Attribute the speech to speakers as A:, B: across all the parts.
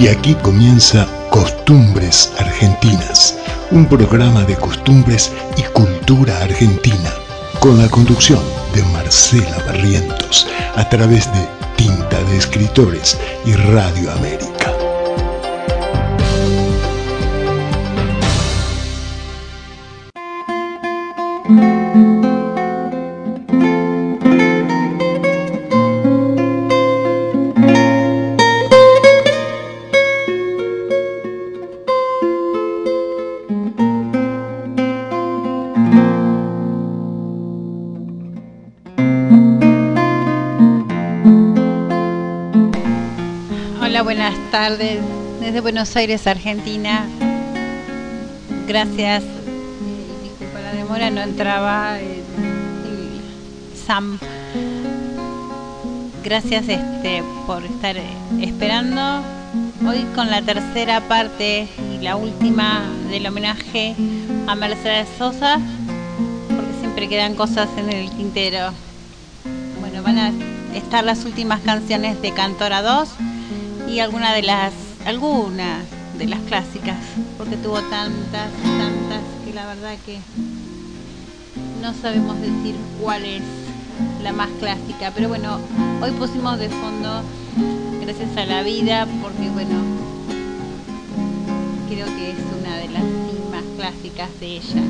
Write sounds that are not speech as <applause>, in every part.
A: Y aquí comienza Costumbres Argentinas, un programa de costumbres y cultura argentina, con la conducción de Marcela Barrientos, a través de Tinta de Escritores y Radio América.
B: Buenos Aires, Argentina. Gracias. Disculpa la demora, no entraba Sam. Gracias este, por estar esperando. Hoy con la tercera parte y la última del homenaje a Mercedes Sosa, porque siempre quedan cosas en el tintero. Bueno, van a estar las últimas canciones de Cantora 2 y alguna de las alguna de las clásicas porque tuvo tantas tantas que la verdad que no sabemos decir cuál es la más clásica. Pero bueno hoy pusimos de fondo gracias a la vida porque bueno creo que es una de las más clásicas de ella.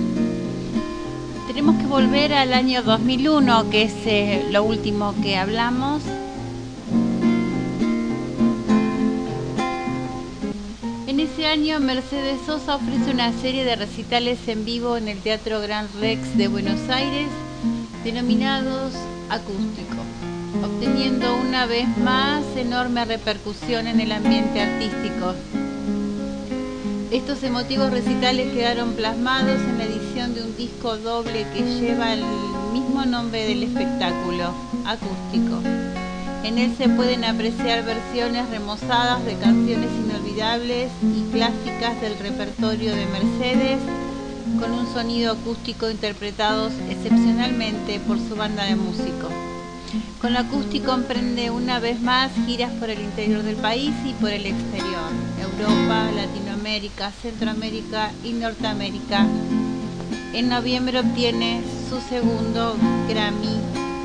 B: Tenemos que volver al año 2001 que es eh, lo último que hablamos año, Mercedes Sosa ofrece una serie de recitales en vivo en el Teatro Gran Rex de Buenos Aires, denominados Acústico, obteniendo una vez más enorme repercusión en el ambiente artístico. Estos emotivos recitales quedaron plasmados en la edición de un disco doble que lleva el mismo nombre del espectáculo, Acústico. En él se pueden apreciar versiones remozadas de canciones inolvidables y clásicas del repertorio de Mercedes, con un sonido acústico interpretados excepcionalmente por su banda de músicos. Con acústico emprende una vez más giras por el interior del país y por el exterior, Europa, Latinoamérica, Centroamérica y Norteamérica. En noviembre obtiene su segundo Grammy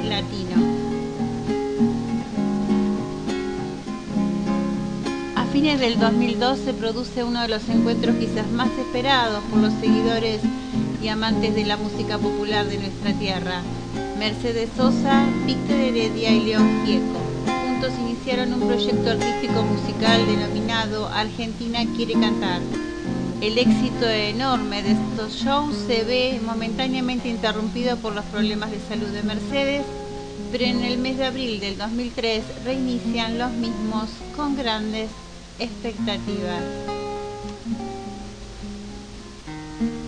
B: Latino. Fines del 2002 se produce uno de los encuentros quizás más esperados por los seguidores y amantes de la música popular de nuestra tierra. Mercedes Sosa, Víctor Heredia y León Gieco. Juntos iniciaron un proyecto artístico musical denominado Argentina quiere cantar. El éxito enorme de estos shows se ve momentáneamente interrumpido por los problemas de salud de Mercedes, pero en el mes de abril del 2003 reinician los mismos con grandes expectativas.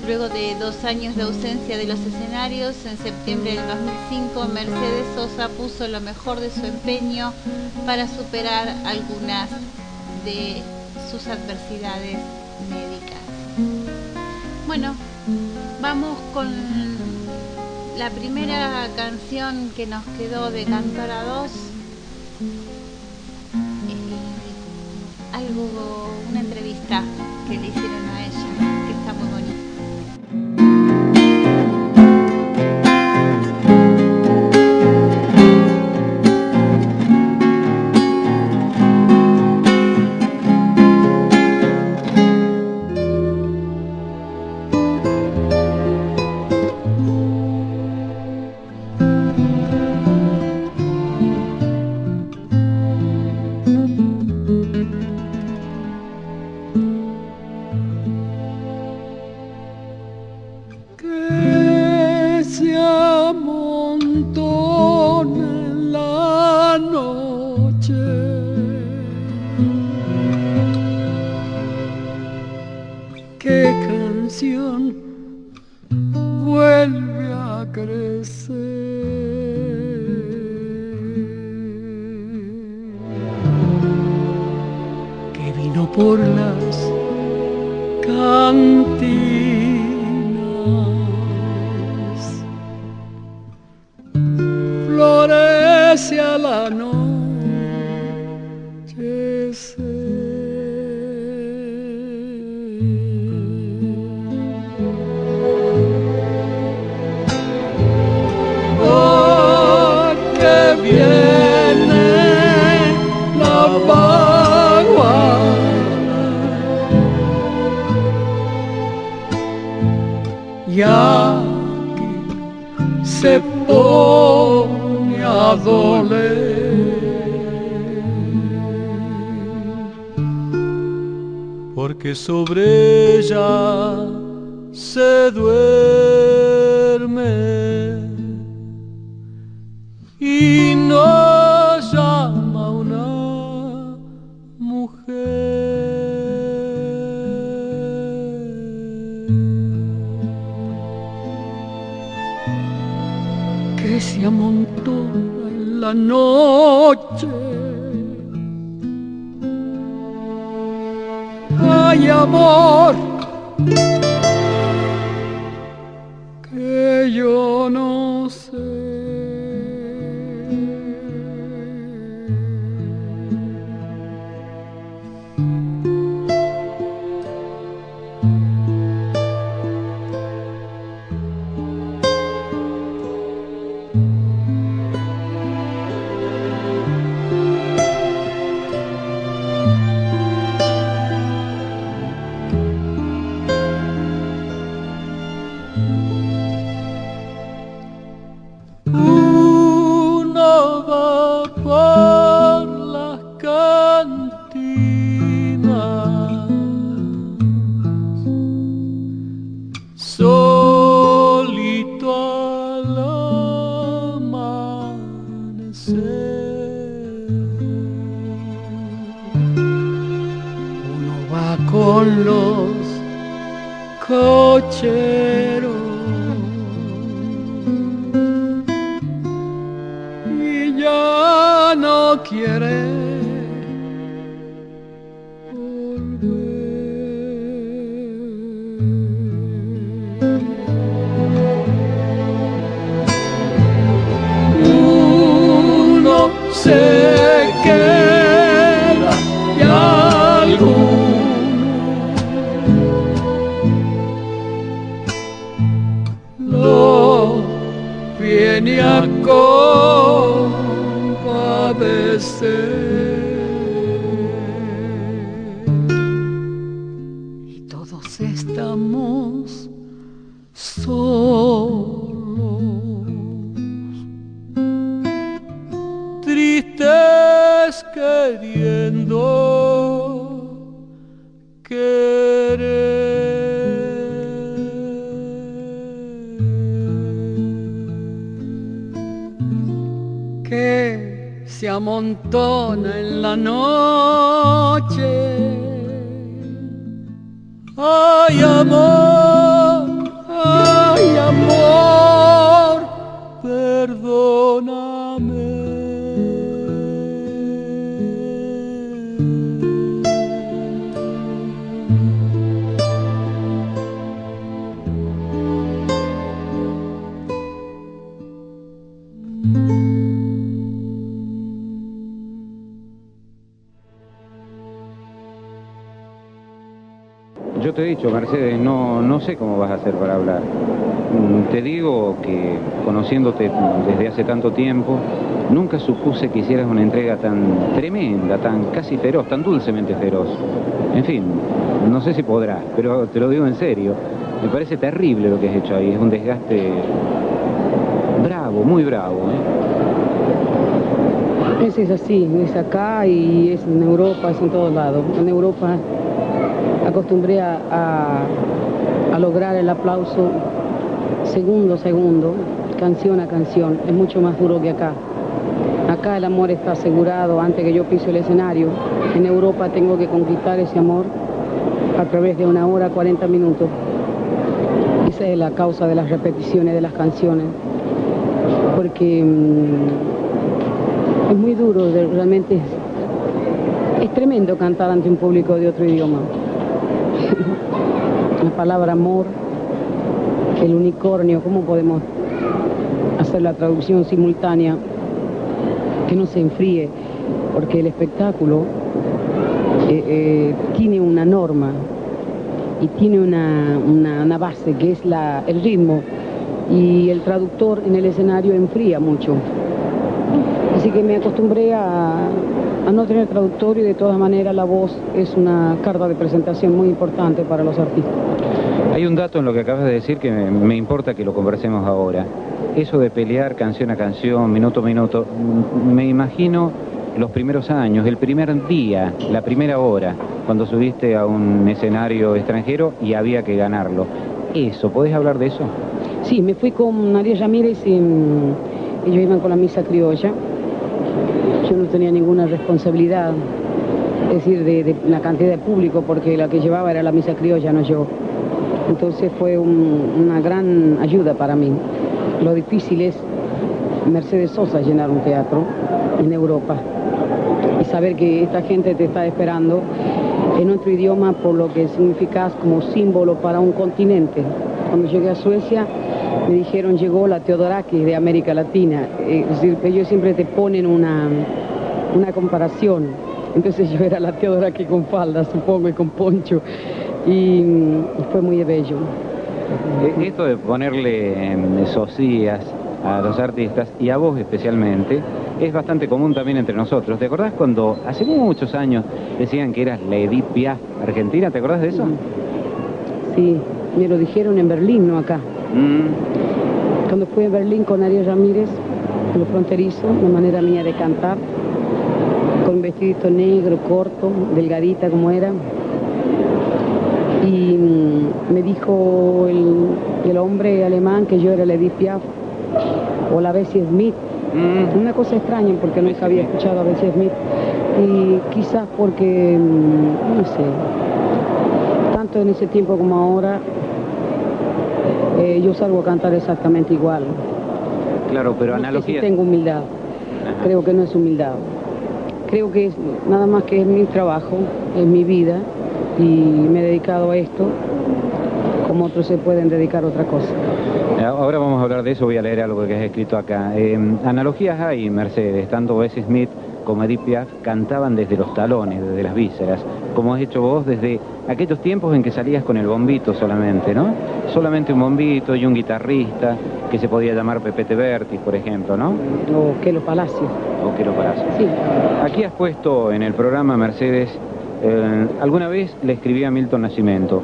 B: Luego de dos años de ausencia de los escenarios, en septiembre del 2005 Mercedes Sosa puso lo mejor de su empeño para superar algunas de sus adversidades médicas. Bueno, vamos con la primera canción que nos quedó de Cantora 2 algo,
C: tiempo, nunca supuse que hicieras una entrega tan tremenda, tan casi feroz, tan dulcemente feroz. En fin, no sé si podrás, pero te lo digo en serio. Me parece terrible lo que has hecho ahí, es un desgaste bravo, muy bravo.
D: ¿eh? es así, es acá y es en Europa, es en todos lados. En Europa acostumbré a, lograr el aplauso segundo a segundo, canción a canción. Es mucho más duro que acá. Acá el amor está asegurado antes que yo pise el escenario. En Europa tengo que conquistar ese amor a través de una hora, 40 minutos. Esa es la causa de las repeticiones de las canciones, porque mm, es muy duro, realmente es, es tremendo cantar ante un público de otro idioma. <laughs> la palabra amor, el unicornio, ¿cómo podemos hacer la traducción simultánea? Que no se enfríe, porque el espectáculo eh, eh, tiene una norma y tiene una, una- base que es la, el ritmo y el traductor en el escenario enfría mucho. Así que me acostumbré a, a no tener traductor y de todas maneras la voz es una carta de presentación muy importante para los artistas.
C: Hay un dato en lo que acabas de decir que me, importa que lo conversemos ahora. Eso de pelear canción a canción, minuto a minuto, mm, me imagino los primeros años, el primer día, la primera hora, cuando subiste a un escenario extranjero y había que ganarlo. Eso, ¿podés hablar de eso?
D: Sí, me fui con María Ramírez y mm, ellos iban con la misa criolla. Yo no tenía ninguna responsabilidad, es decir, de, de la cantidad de público, porque la que llevaba era la misa criolla, no yo. Entonces fue un- una gran ayuda para mí. Lo difícil es Mercedes Sosa llenar un teatro en Europa y saber que esta gente te está esperando en otro idioma por lo que significas como símbolo para un continente. Cuando llegué a Suecia me dijeron llegó la Teodorakis de América Latina, es decir, ellos siempre te ponen una, una comparación. Entonces <laughs> yo era la Teodorakis con falda, supongo, y con poncho, y fue muy bello.
C: Eh, Esto de ponerle em, sosías a los artistas y a vos especialmente es bastante común también entre nosotros. ¿Te acordás cuando hace muchos años decían que eras la Edith Piaf argentina? ¿Te acordás de eso?
D: Sí, me lo dijeron en Berlín, no acá.
C: Mm,
D: Cuando fui a Berlín con Ariel Ramírez, lo fronterizo, una manera mía de cantar, con un vestidito negro, corto, delgadita como era. Y mm, me dijo el, el hombre alemán que yo era Edith Piaf o la Bessie Smith.
C: mm.
D: Una cosa extraña porque nunca había escuchado a Bessie Smith. Y quizás porque, mm, no sé, tanto en ese tiempo como ahora, eh, yo salgo a cantar exactamente igual.
C: Claro, pero
D: No sé
C: analogía.
D: si tengo humildad.
C: Ajá.
D: Creo que no es humildad. Creo que es nada más que es mi trabajo, es mi vida y me he dedicado a esto como otros se pueden dedicar a otra cosa.
C: Eh, Ahora vamos a hablar de eso, voy a leer algo que has escrito acá. Eh, analogías hay, Mercedes, tanto Bessie Smith como Edith Piaf cantaban desde los talones, desde las vísceras, como has hecho vos desde aquellos tiempos en que salías con el bombito solamente, ¿no? Solamente un bombito y un guitarrista que se podía llamar Pepe Tebertis, por ejemplo, ¿no?
D: O que los palacios.
C: O Quero Palacio.
D: Sí,
C: Aquí has puesto en el programa, Mercedes, eh, alguna vez le escribí a Milton Nascimento,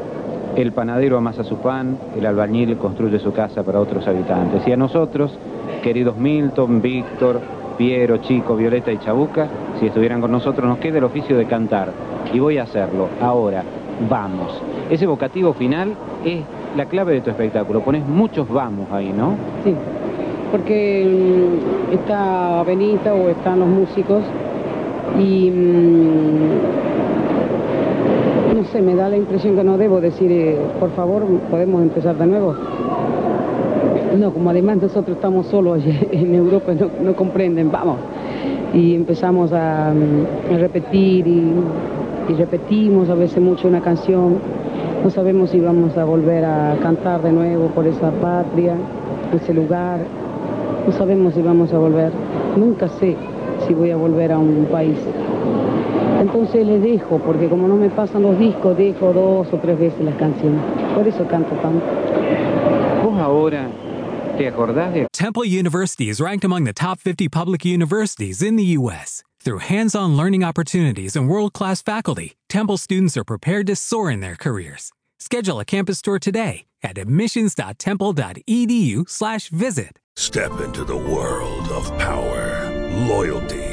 C: el panadero amasa su pan, el albañil construye su casa para otros habitantes. Y a nosotros, queridos Milton, Víctor, Piero, Chico, Violeta y Chabuca, si estuvieran con nosotros, nos queda el oficio de cantar. Y voy a hacerlo. Ahora, vamos. Ese vocativo final es la clave de tu espectáculo. Pones muchos vamos ahí, ¿no?
D: sí. Porque mm, está Benita o están los músicos y mm, sé, me da la impresión que no debo decir, eh, por favor, podemos empezar de nuevo. No, como además nosotros estamos solos <laughs> en Europa, no, no comprenden, vamos. Y empezamos a, mm, a repetir y, y repetimos a veces mucho una canción. No sabemos si vamos a volver a cantar de nuevo por esa patria, ese lugar. No sabemos si vamos a volver. Nunca sé si voy a volver a un país. Entonces les dejo, porque como no me pasan los discos, dejo dos o tres veces las canciones. Por eso canto tanto.
C: Vos ahora, ¿te acordás de
E: Temple University is ranked among the top 50 public universities in the U.S. Through hands on learning opportunities and world class faculty, Temple students are prepared to soar in their careers. Schedule a campus tour today at admissions.temple.edu/slash visit.
F: Step into the world of power, loyalty,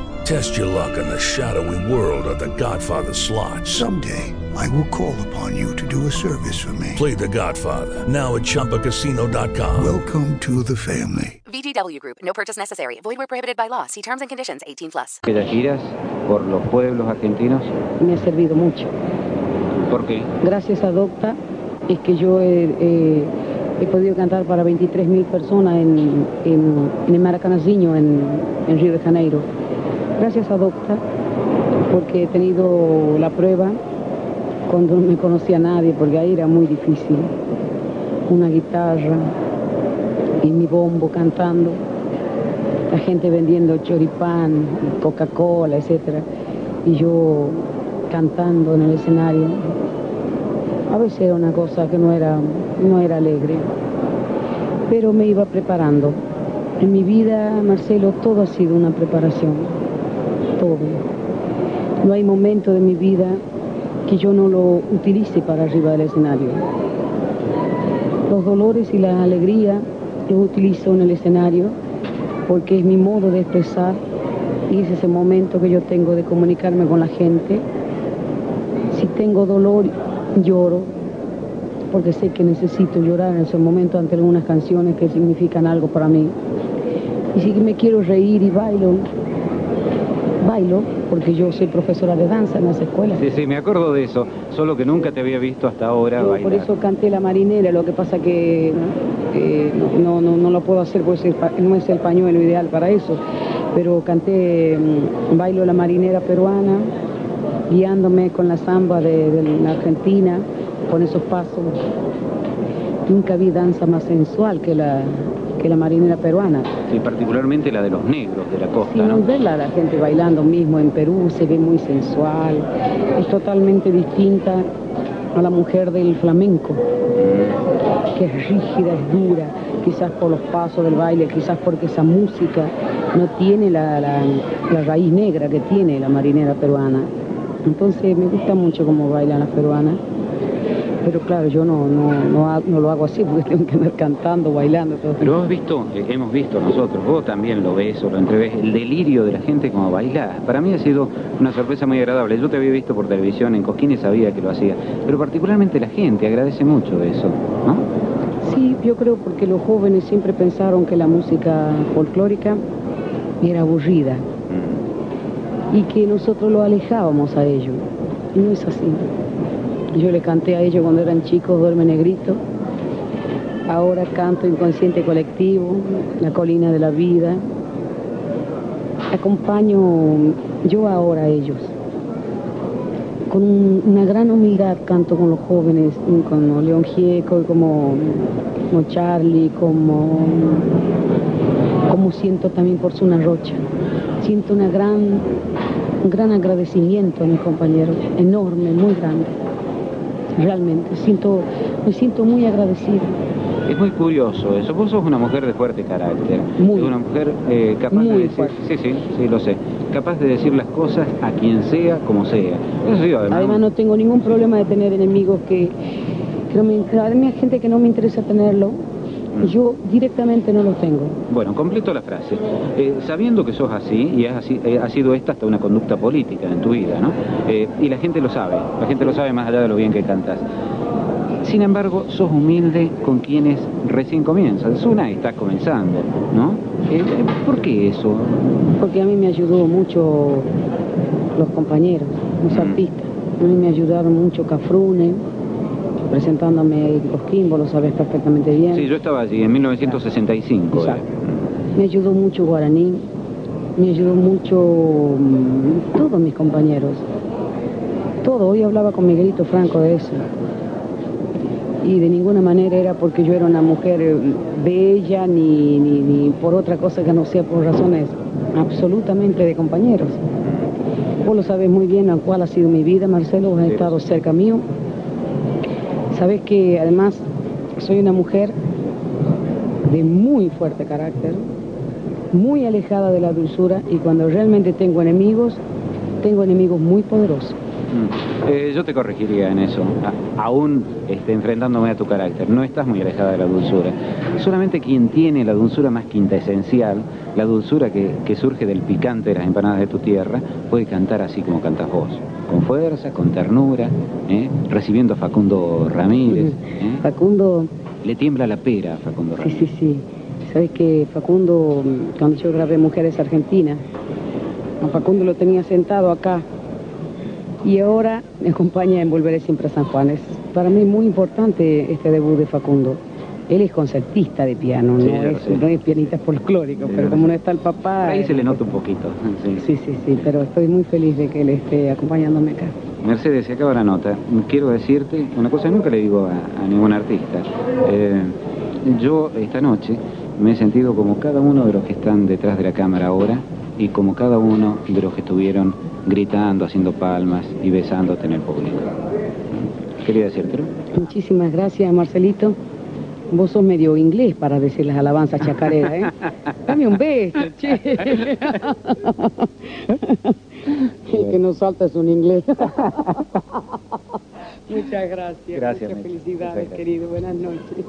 F: Test your luck in the shadowy world of The Godfather slot.
A: Someday,
G: I will call upon you to do a service for me.
F: Play the Godfather, now at Chumpacasino.com.
G: Welcome to the family.
H: VGW Group, no purchase necessary. Void where prohibited by law. See terms and conditions 18 plus.
C: ¿Aquellas giras por los pueblos argentinos?
D: Me ha servido mucho.
C: ¿Por qué?
D: Gracias a Docta es que yo he, he- he podido cantar para 23.000 personas en, en, en el Maracanãzinho, en, en Río de Janeiro. Gracias a Docta, porque he tenido la prueba cuando no me conocía nadie, porque ahí era muy difícil. Una guitarra y mi bombo cantando, la gente vendiendo choripán, Coca-Cola, etcétera, y yo cantando en el escenario. A veces era una cosa que no era, no era alegre, pero me iba preparando. En mi vida, Marcelo, todo ha sido una preparación, No hay momento de mi vida que yo no lo utilice para arriba del escenario. Los dolores y la alegría yo utilizo en el escenario porque es mi modo de expresar y es ese momento que yo tengo de comunicarme con la gente. Si tengo dolor, lloro porque sé que necesito llorar en ese momento ante algunas canciones que significan algo para mí. Y si me quiero reír y bailo, bailo porque yo soy profesora de danza en las escuelas.
C: Sí, sí, me acuerdo de eso, solo que nunca te había visto hasta ahora
D: Yo
C: bailar.
D: por eso canté la marinera, lo que pasa que eh, no, no, no lo puedo hacer porque es el pa- no es el pañuelo ideal para eso, pero canté mm, Bailo la marinera peruana, guiándome con la samba de, de la Argentina, con esos pasos. Nunca vi danza más sensual que la, que la marinera peruana.
C: Y particularmente la de los negros de la costa, ¿no?
D: no verla a la gente bailando mismo en Perú se ve muy sensual, es totalmente distinta a la mujer del flamenco, que es rígida, es dura, quizás por los pasos del baile, quizás porque esa música no tiene la, la- la raíz negra que tiene la marinera peruana. Entonces me gusta mucho cómo bailan las peruanas. Pero claro, yo no, no, no, lo hago así porque <laughs> tengo que andar cantando, bailando, todo.
C: Pero has visto, eh, hemos visto nosotros, vos también lo ves o lo entreves, el delirio de la gente como baila. Para mí ha sido una sorpresa muy agradable. Yo te había visto por televisión en Cosquín y sabía que lo hacía. Pero particularmente la gente agradece mucho eso, ¿no?
D: Sí, yo creo porque los jóvenes siempre pensaron que la música folclórica era aburrida y que nosotros lo alejábamos a ellos. Y no es así. Yo le canté a ellos cuando eran chicos, Duerme Negrito. Ahora canto Inconsciente Colectivo, La Colina de la Vida. Acompaño yo ahora a ellos. Con un- una gran humildad canto con los jóvenes, como León Gieco, como, como Charlie, como, como siento también por Zuna Rocha. Siento una gran, un gran agradecimiento a mis compañeros, enorme, muy grande. Realmente, siento, me siento muy agradecida.
C: Es muy curioso eso. Vos sos una mujer de fuerte carácter.
D: Muy.
C: Una mujer eh, capaz
D: Muy
C: de decir...
D: fuerte.
C: Sí, sí, sí, lo sé. Capaz de decir las cosas a quien sea, como sea. Eso sí, además...
D: Además no tengo ningún problema de tener enemigos que, que no me, además gente que no me interesa tenerlo, yo directamente no los tengo.
C: Bueno, completo la frase. Eh, sabiendo que sos así, y has así- eh, ha sido esta hasta una conducta política en tu vida, ¿no? Eh, y la gente lo sabe, la gente lo sabe más allá de lo bien que cantas. Sin embargo, sos humilde con quienes recién comienzan. Zuna está comenzando, ¿no? ¿Por qué eso?
D: Porque a mí me ayudó mucho los compañeros, los artistas. A mí me ayudaron mucho Cafrune, presentándome los Quimbo, lo sabes perfectamente bien.
C: Sí, yo estaba allí en 1965. eh.
D: Me ayudó mucho Guaraní, me ayudó mucho mm, todos mis compañeros. Todo, hoy hablaba con Miguelito Franco de eso. Y de ninguna manera era porque yo era una mujer eh, bella ni, ni, ni por otra cosa que no sea por razones absolutamente de compañeros. Vos lo sabes muy bien a cuál ha sido mi vida, Marcelo, vos has
C: Sí.
D: estado cerca mío. Sabes que además soy una mujer de muy fuerte carácter, muy alejada de la dulzura y cuando realmente tengo enemigos, tengo enemigos muy poderosos.
C: Mm. Eh, yo te corregiría en eso, A- aún este, enfrentándome a tu carácter. No estás muy alejada de la dulzura. Solamente quien tiene la dulzura más quinta esencial, la dulzura que, que surge del picante de las empanadas de tu tierra, puede cantar así como cantas vos. Con fuerza, con ternura, ¿eh? recibiendo a Facundo Ramírez. ¿eh?
D: Facundo,
C: Le tiembla la pera a Facundo
D: sí,
C: Ramírez.
D: sí, sí. Sabes que Facundo, mm, cuando yo grabé Mujeres Argentinas, a Facundo lo tenía sentado acá y ahora me acompaña en Volveré Siempre a San Juan. Es para mí muy importante este debut de Facundo. Él es concertista de piano,
C: Sí,
D: no, es, no es pianista folclórico,
C: Sí,
D: pero como no está el papá...
C: Ahí se le nota un poquito. sí.
D: Sí, sí, pero estoy muy feliz de que él esté acompañándome acá.
C: Mercedes, se acaba la nota. Quiero decirte una cosa, nunca le digo a, a ningún artista. Eh, yo esta noche me he sentido como cada uno de los que están detrás de la cámara ahora y como cada uno de los que estuvieron gritando, haciendo palmas y besándote en el público. Quería decírtelo.
D: Muchísimas gracias, Marcelito. Vos sos medio inglés para decir las alabanzas chacareras, ¿eh? <laughs> Dame un beso, che. <laughs> El que no salta es un inglés. <laughs> Muchas gracias.
C: Gracias,
D: Muchas felicidades,
C: gracias.
D: querido. Buenas noches.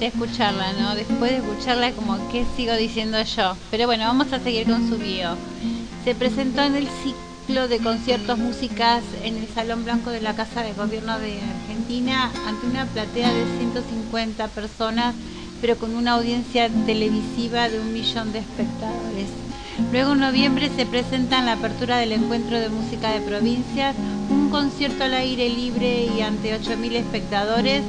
B: Escucharla, ¿no? Después de escucharla como qué sigo diciendo yo. Pero bueno, vamos a seguir con su bio. Se presentó en el ciclo de conciertos músicas en el Salón Blanco de la Casa de Gobierno de Argentina ante una platea de 150 personas, pero con una audiencia televisiva de un millón de espectadores. Luego en noviembre se presenta en la apertura del Encuentro de Música de Provincias, un concierto al aire libre y ante 8.000 espectadores.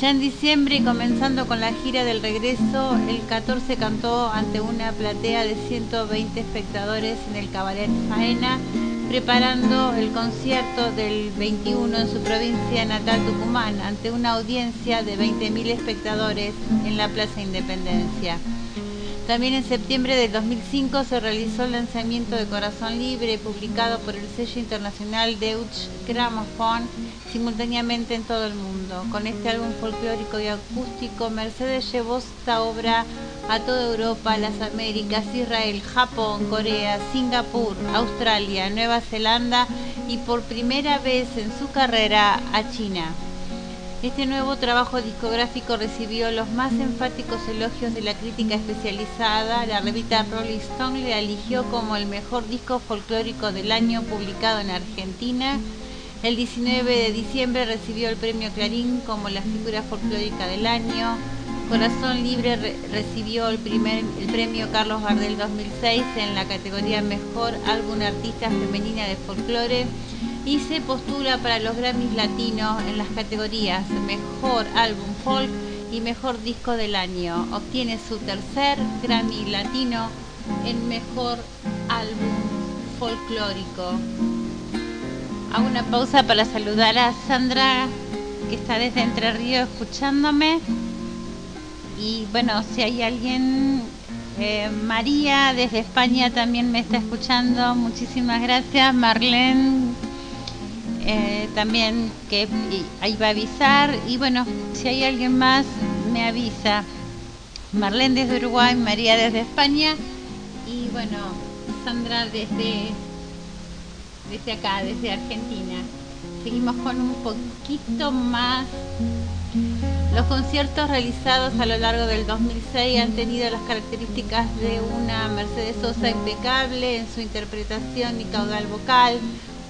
B: Ya en diciembre comenzando con la gira del regreso, el 14 cantó ante una platea de 120 espectadores en el Cabaret Faena, preparando el concierto del 21 en su provincia natal Tucumán, ante una audiencia de 20.000 espectadores en la Plaza Independencia. También en septiembre del 2005 se realizó el lanzamiento de Corazón Libre, publicado por el sello internacional Deutsche Grammophon, simultáneamente en todo el mundo. Con este álbum folclórico y acústico, Mercedes llevó esta obra a toda Europa, las Américas, Israel, Japón, Corea, Singapur, Australia, Nueva Zelanda y por primera vez en su carrera a China. Este nuevo trabajo discográfico recibió los más enfáticos elogios de la crítica especializada. La revista Rolling Stone le eligió como el mejor disco folclórico del año publicado en Argentina. El 19 de diciembre recibió el premio Clarín como la figura folclórica del año. Corazón Libre re- recibió el, primer, premio Carlos Gardel 2006 en la categoría Mejor Álbum Artista Femenina de Folclore y se postula para los Grammys Latinos en las categorías Mejor Álbum Folk y Mejor Disco del Año. Obtiene su tercer Grammy Latino en Mejor Álbum Folclórico. Hago una pausa para saludar a Sandra, que está desde Entre Ríos escuchándome. Y bueno, si hay alguien, eh, María desde España también me está escuchando. Muchísimas gracias. Marlene eh, también que ahí va a avisar. Y bueno, si hay alguien más, me avisa. Marlene desde Uruguay, María desde España y bueno, Sandra desde, desde acá, desde Argentina. Seguimos con un poquito más. Los conciertos realizados a lo largo del 2006 han tenido las características de una Mercedes Sosa impecable en su interpretación y caudal vocal,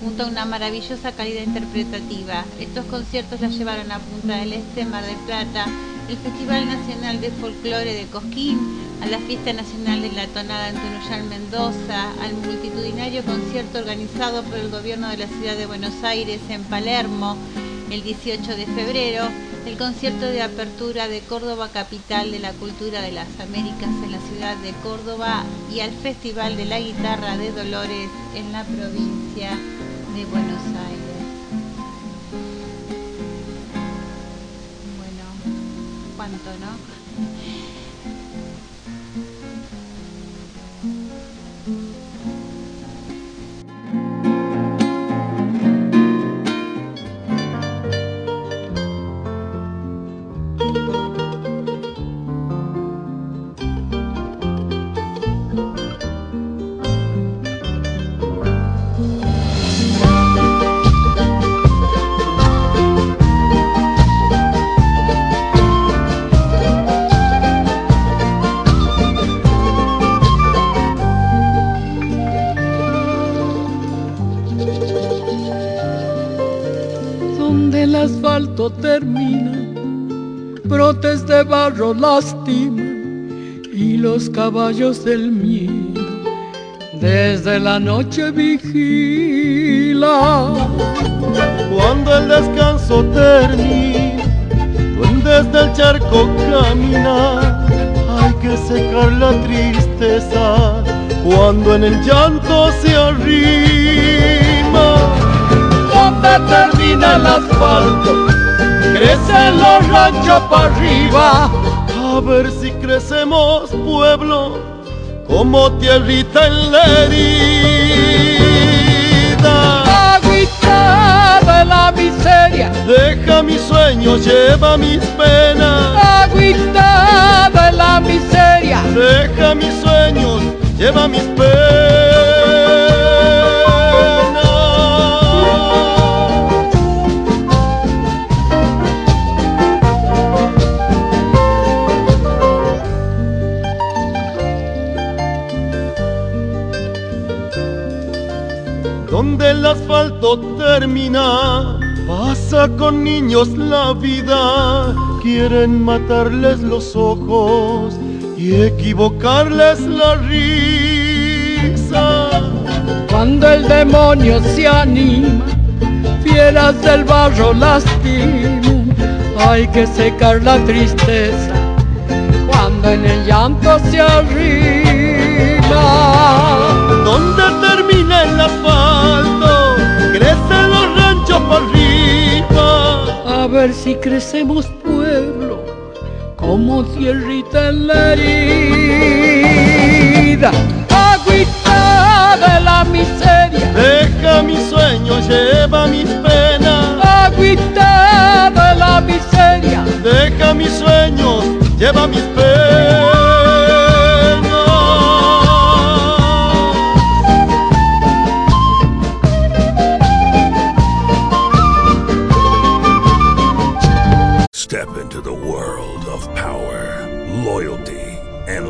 B: junto a una maravillosa calidad interpretativa. Estos conciertos la llevaron a Punta del Este, Mar del Plata, el Festival Nacional de Folclore de Cosquín, a la Fiesta Nacional de la Tonada en Tunuyán, Mendoza, al multitudinario concierto organizado por el gobierno de la ciudad de Buenos Aires en Palermo el 18 de febrero, el concierto de apertura de Córdoba Capital de la Cultura de las Américas en la ciudad de Córdoba y al Festival de la Guitarra de Dolores en la provincia de Buenos Aires. Bueno, ¿cuánto no?
I: Barro lastima y los caballos del miedo desde la noche vigila.
J: Cuando el descanso termina, desde el charco camina, hay que secar la tristeza cuando en el llanto se arrima.
I: Donde termina el asfalto crecen los ranchos para arriba.
J: A ver si crecemos pueblo como tierrita en la herida.
I: Agüita de la miseria,
J: deja mis sueños, lleva mis penas.
I: Agüita de la miseria,
J: deja mis sueños, lleva mis penas. Donde el asfalto termina, pasa con niños la vida, quieren matarles los ojos y equivocarles la risa.
I: Cuando el demonio se anima, fieras del barro lastiman, hay que secar la tristeza cuando en el llanto se arriba.
J: Donde termina el asfalto, crecen los ranchos por arriba.
I: A ver si crecemos pueblo, como tierrita en la herida. Agüita de la miseria,
J: deja mis sueños, lleva mis penas.
I: Agüita de la miseria,
J: deja mis sueños, lleva mis penas.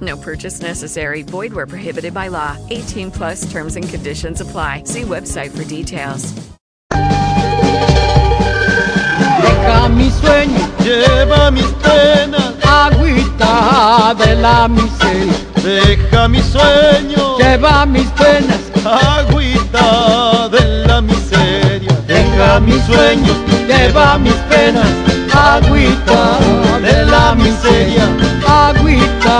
K: No purchase necessary. Void where prohibited by law. 18 plus terms and conditions apply. See website for details.
I: Deja mi sueño,
J: lleva mis penas,
I: agüita de la miseria.
J: Deja mi sueño,
I: lleva mis penas,
J: agüita de la miseria.
I: Deja mi sueño, lleva mis penas, agüita de la miseria. Agüita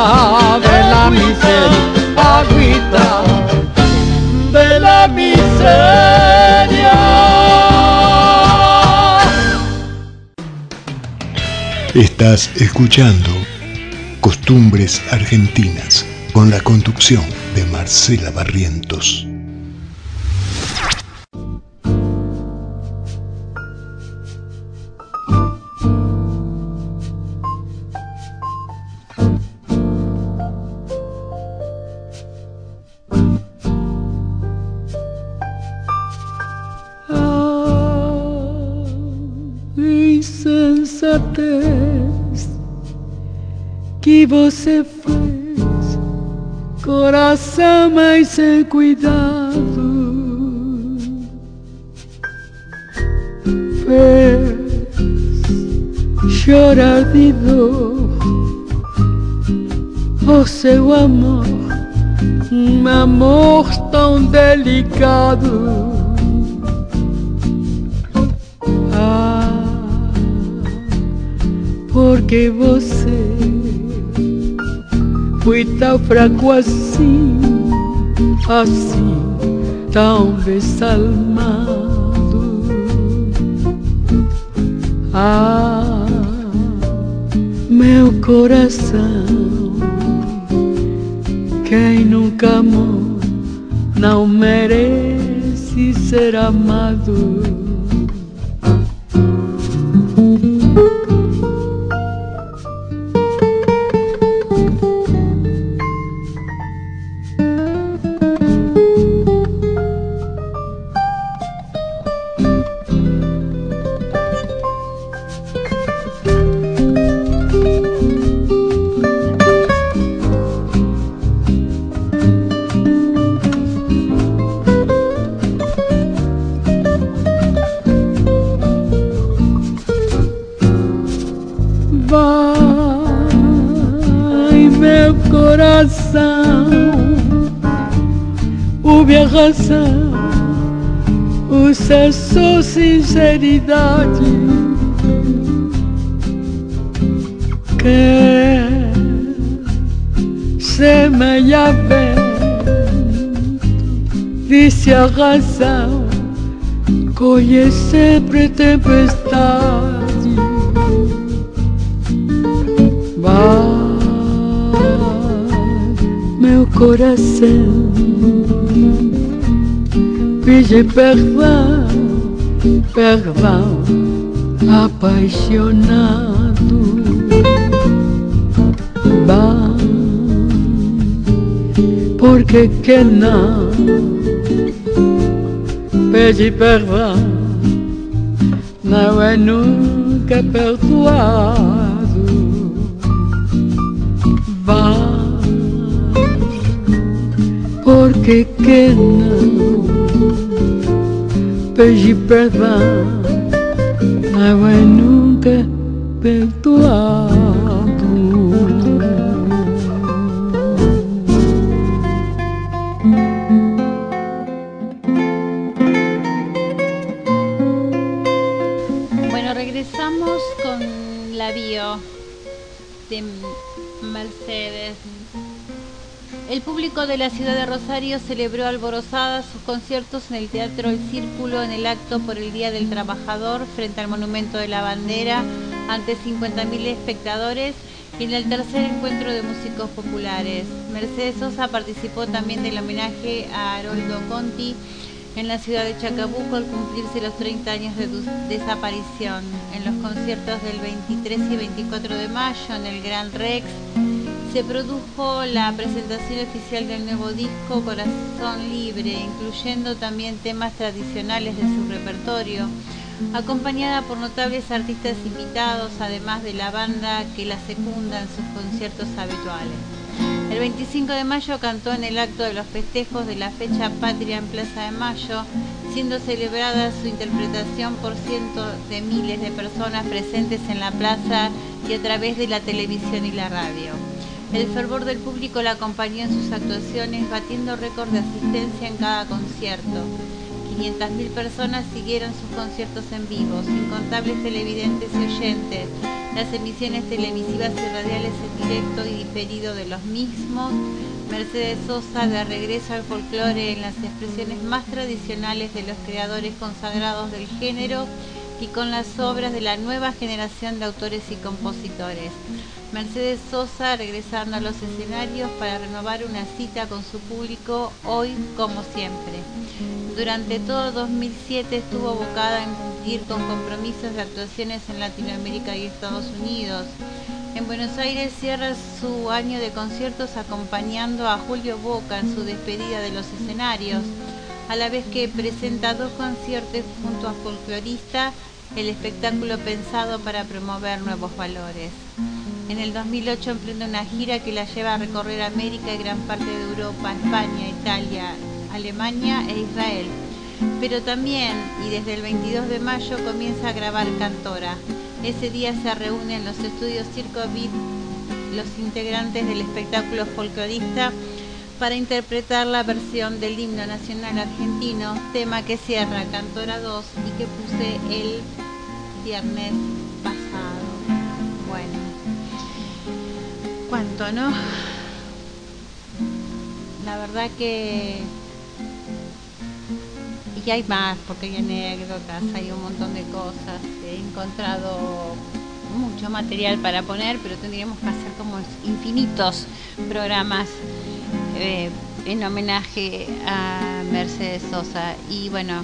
I: de la miseria, agüita de la miseria.
G: Estás escuchando Costumbres Argentinas con la conducción de Marcela Barrientos.
I: Você fez, coração mais sem cuidado, fez chorar de dor o seu amor, um amor tão delicado. porque você foi tão fraco assim, assim, tão desalmado. Ah, meu coração, quem nunca amou não merece ser amado. Razão, usa sua sinceridade. Que semeia vento, disse a razão, colhe sempre tempestade. Vai, meu coração, pede perdão, perdão, apaixonado. Vai, porque que não pede perdão, não é nunca perdoado. Vai, porque que não pedi perdão, mas vai nunca
B: perdoar. Ciudad de Rosario celebró alborozada sus conciertos en el Teatro El Círculo en el acto por el Día del Trabajador frente al Monumento de la Bandera ante 50.000 espectadores y en el tercer encuentro de músicos populares. Mercedes Sosa participó también del homenaje a Haroldo Conti en la ciudad de Chacabuco al cumplirse los 30 años de desaparición. En los conciertos del 23 y 24 de mayo en el Gran Rex se produjo la presentación oficial del nuevo disco Corazón Libre, incluyendo también temas tradicionales de su repertorio, acompañada por notables artistas invitados, además de la banda que la secunda en sus conciertos habituales. El 25 de mayo cantó en el acto de los festejos de la fecha patria en Plaza de Mayo, siendo celebrada su interpretación por cientos de miles de personas presentes en la plaza y a través de la televisión y la radio. El fervor del público la acompañó en sus actuaciones, batiendo récord de asistencia en cada concierto. 500.000 personas siguieron sus conciertos en vivo, incontables televidentes y oyentes, las emisiones televisivas y radiales en directo y diferido de los mismos, Mercedes Sosa de regreso al folclore en las expresiones más tradicionales de los creadores consagrados del género y con las obras de la nueva generación de autores y compositores. Mercedes Sosa regresando a los escenarios para renovar una cita con su público hoy como siempre. Durante todo 2007 estuvo abocada en cumplir con compromisos de actuaciones en Latinoamérica y Estados Unidos. En Buenos Aires cierra su año de conciertos acompañando a Julio Boca en su despedida de los escenarios, a la vez que presenta dos conciertos junto a Folclorista, el espectáculo pensado para promover nuevos valores. En el 2008 emprende una gira que la lleva a recorrer América y gran parte de Europa, España, Italia, Alemania e Israel. Pero también, y desde el 22 de mayo, comienza a grabar Cantora. Ese día se reúnen en los estudios Circo Beat los integrantes del espectáculo folclorista para interpretar la versión del himno nacional argentino, tema que cierra Cantora 2 y que puse el viernes cuánto, ¿no? La verdad que... Y hay más, porque hay anécdotas, hay un montón de cosas. He encontrado mucho material para poner, pero tendríamos que hacer como infinitos programas eh, en homenaje a Mercedes Sosa. Y bueno,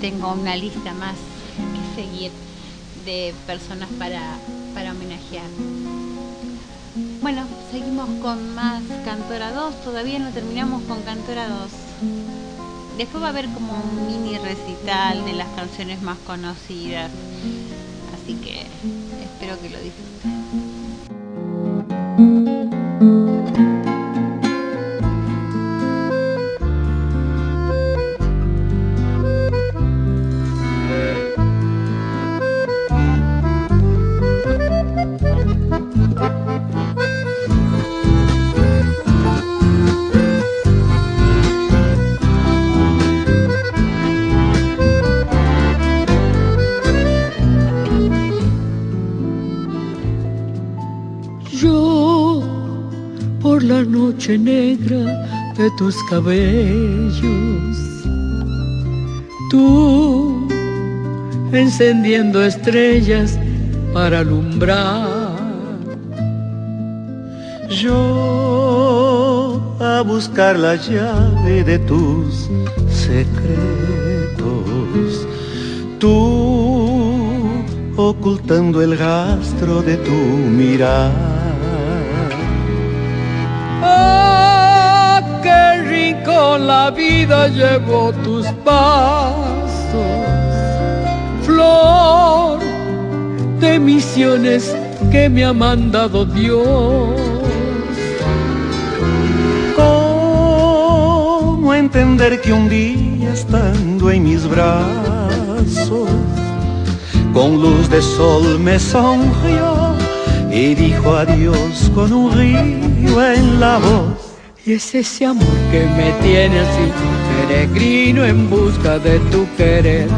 B: tengo una lista más que seguir de personas para, para homenajear. Bueno, seguimos con más Cantora 2, todavía no terminamos con Cantora 2. Después va a haber como un mini recital de las canciones más conocidas, así que espero que lo disfruten.
J: Negra de tus cabellos. Tú encendiendo estrellas para alumbrar.
L: Yo a buscar la llave de tus secretos. Tú ocultando el rastro de tu mirar
J: la vida llevo tus pasos, flor de misiones que me ha mandado Dios.
L: ¿Cómo entender que un día estando en mis brazos, con luz de sol me sonrió y dijo adiós con un río en la voz?
J: Y es ese amor que me tiene así, peregrino en busca de tu querer.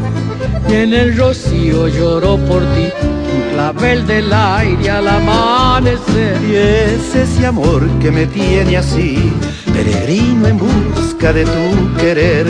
J: Y en el rocío lloro por ti, un clavel del aire al amanecer.
L: Y es ese amor que me tiene así, peregrino en busca de tu querer.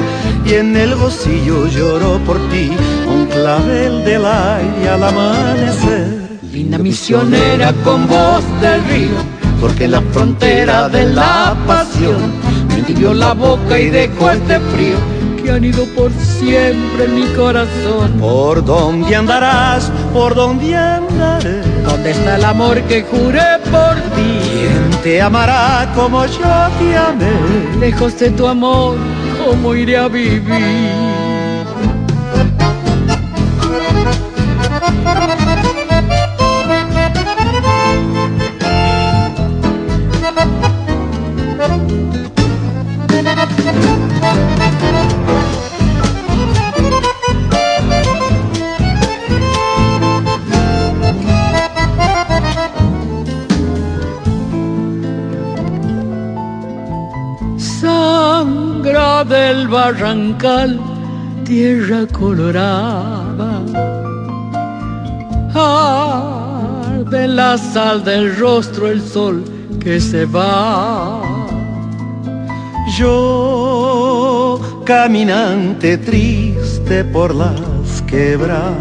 L: Y en el rocío lloro por ti, un clavel del aire al amanecer.
I: Linda misionera con voz del río, porque en la frontera de la pasión me dio la boca y dejó este frío que han ido por siempre en mi corazón.
L: ¿Por dónde andarás? ¿Por dónde andaré?
I: ¿Dónde está el amor que juré por ti?
L: ¿Quién te amará como yo te amé?
I: Lejos de tu amor, ¿cómo iré a vivir? Barrancal, tierra colorada. Arde la sal del rostro el sol que se va.
L: Yo, caminante triste por las quebradas,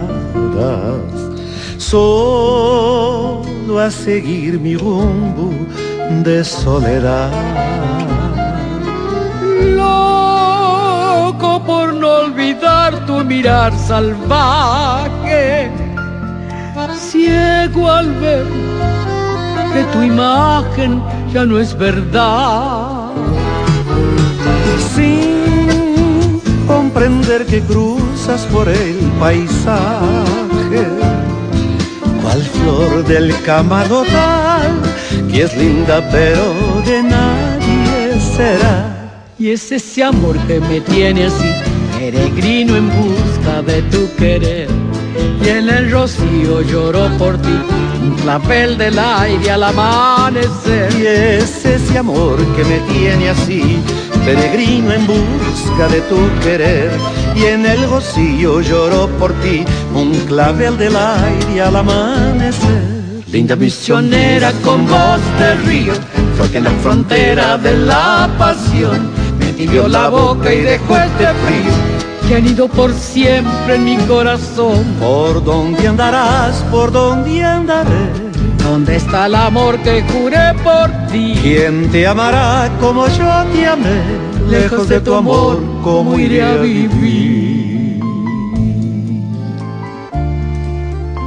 L: solo a seguir mi rumbo de soledad.
I: Tu mirar salvaje, ciego al ver que tu imagen ya no es verdad.
L: Sin comprender que cruzas por el paisaje, cual flor del camarotal, que es linda pero de nadie será.
I: Y es ese amor que me tiene así, peregrino en busca de tu querer. Y en el rocío lloró por ti, un clavel del aire al amanecer.
L: Y es ese amor que me tiene así, peregrino en busca de tu querer. Y en el rocío lloró por ti, un clavel del aire al amanecer.
I: Linda misionera con voz de río, porque en la frontera de la pasión me tibió la boca y dejó este frío que han ido por siempre en mi corazón.
L: ¿Por dónde andarás? ¿Por dónde andaré?
I: ¿Dónde está el amor que juré por ti?
L: ¿Quién te amará como yo te amé?
I: Lejos de tu amor, ¿cómo iré a vivir?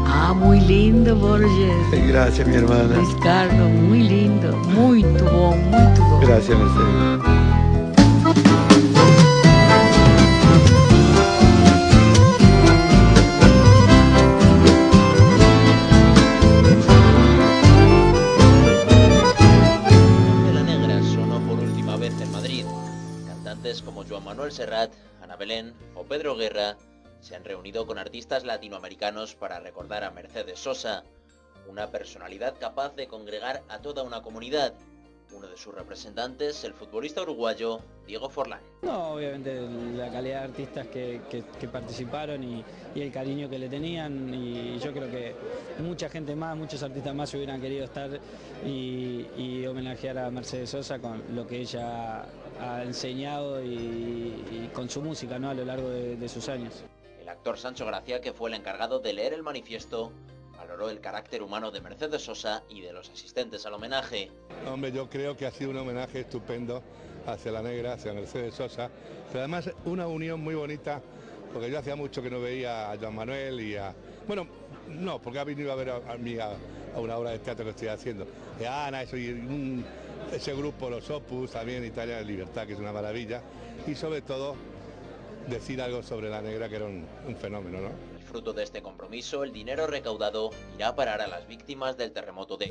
I: Ah, muy lindo, Borges.
L: Gracias, mi hermana.
I: Luis Carlos, muy lindo, muy tu voz, muy tu voz.
L: Gracias, Mercedes.
M: Manuel Serrat, Ana Belén o Pedro Guerra se han reunido con artistas latinoamericanos para recordar a Mercedes Sosa, una personalidad capaz de congregar a toda una comunidad. Uno de sus representantes, el futbolista uruguayo Diego Forlán.
N: No, obviamente la calidad de artistas que, participaron y, y el cariño que le tenían y yo creo que mucha gente más, muchos artistas más hubieran querido estar y, y homenajear a Mercedes Sosa con lo que ella ha enseñado y, y con su música ¿no? a lo largo de- de sus años.
M: El actor Sancho Gracia, que fue el encargado de leer el manifiesto, valoró el carácter humano de Mercedes Sosa y de los asistentes al homenaje.
O: Hombre, yo creo que ha sido un homenaje estupendo hacia la negra, hacia Mercedes Sosa, pero además una unión muy bonita, porque yo hacía mucho que no veía a Joan Manuel y a... Bueno, no, porque ha venido a ver a, a mí a, a una obra de teatro que estoy haciendo. Y a Ana, eso, y un- ese grupo, los Opus, también Italia de Libertad, que es una maravilla, y sobre todo decir algo sobre la negra, que era un, fenómeno, ¿no?
M: Fruto de este compromiso, el dinero recaudado irá a parar a las víctimas del terremoto de...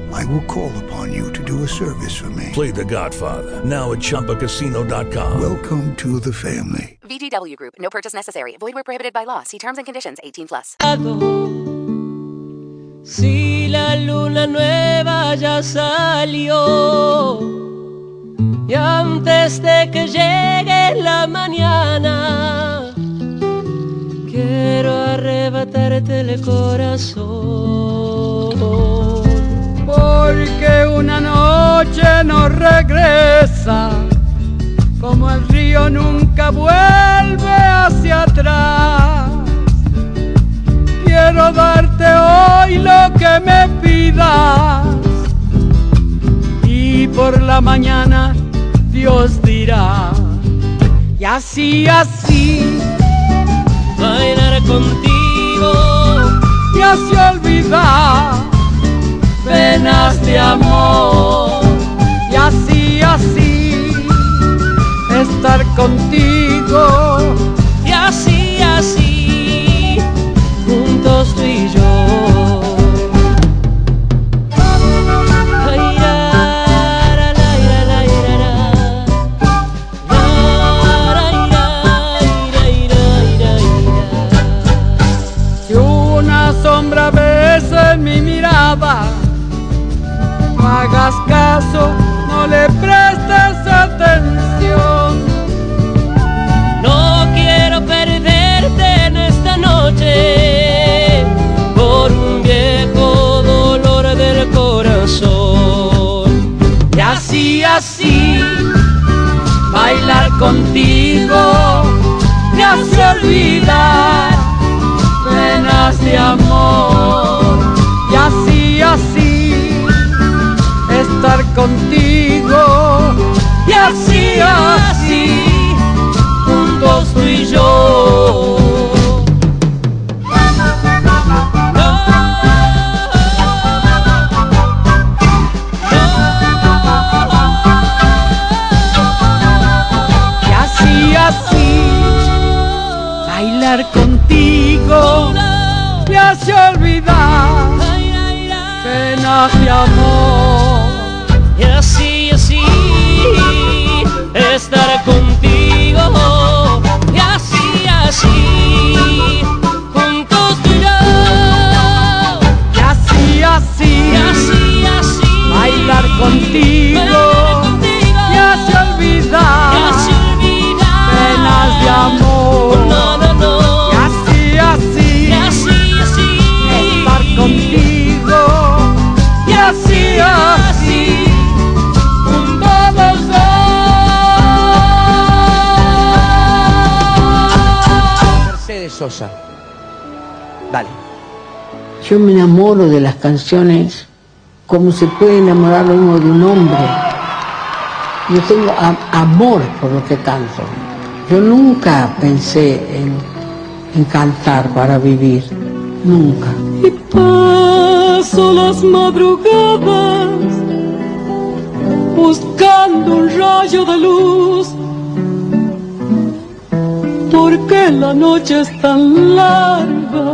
G: I will call upon you to do a service for me.
F: Play The Godfather now at ChumbaCasino.com.
G: Welcome to the family.
H: VGW Group. No purchase necessary. Void where prohibited by law. See terms and conditions. 18 plus.
P: Si la luna nueva ya salió y antes de que llegue la mañana quiero arrebatarte el corazón
I: porque una noche no regresa, como el río nunca vuelve hacia atrás. Quiero darte hoy lo que me pidas y por la mañana Dios dirá, y así, así,
P: bailar contigo
I: y así olvidar penas de amor y así, así estar contigo
P: y así, así juntos tú y yo.
I: Caso, no le prestes atención.
P: No quiero perderte en esta noche por un viejo dolor del corazón.
I: Y así, así, bailar contigo, me hace olvidar penas de amor. Y así, así, estar contigo, y así, así, juntos tú y yo.
M: Dale.
Q: Yo me enamoro de las canciones como se puede enamorar uno de un hombre. Yo tengo a- amor por lo que canto. Yo nunca pensé en, en cantar para vivir. Nunca.
I: Y paso las madrugadas buscando un rayo de luz. Porque la noche es tan larga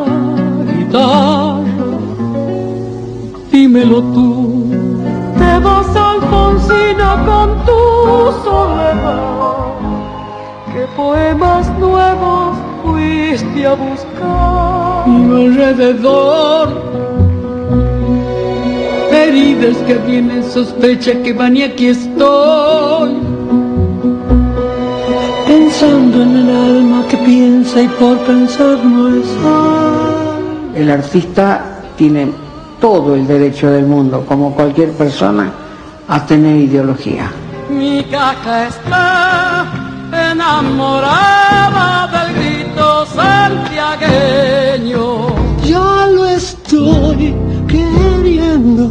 I: larga. Dímelo tú. Te vas Alfonsina con tu soledad. ¿Qué poemas nuevos fuiste a buscar? Y alrededor heridas que vienen sospecha que van y aquí estoy pensando en el alma que piensa y por pensar no es alma.
Q: El artista tiene todo el derecho del mundo, como cualquier persona, a tener ideología.
I: Mi caja está enamorada del grito santiagueño.
R: Ya lo estoy queriendo.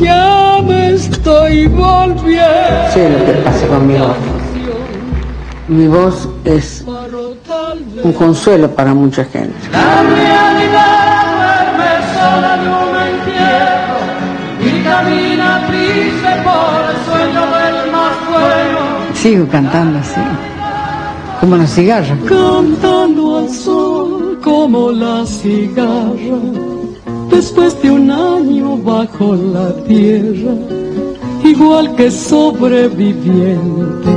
I: Ya me estoy volviendo.
Q: Sé lo que pasa con mi voz. Mi voz es un consuelo para mucha gente.
I: La realidad duerme sola en un entierro y camina triste por el sueño del más bueno.
Q: Sigo cantando así, como la cigarra.
I: Cantando al sol como la cigarra, después de un año bajo la tierra, igual que sobreviviente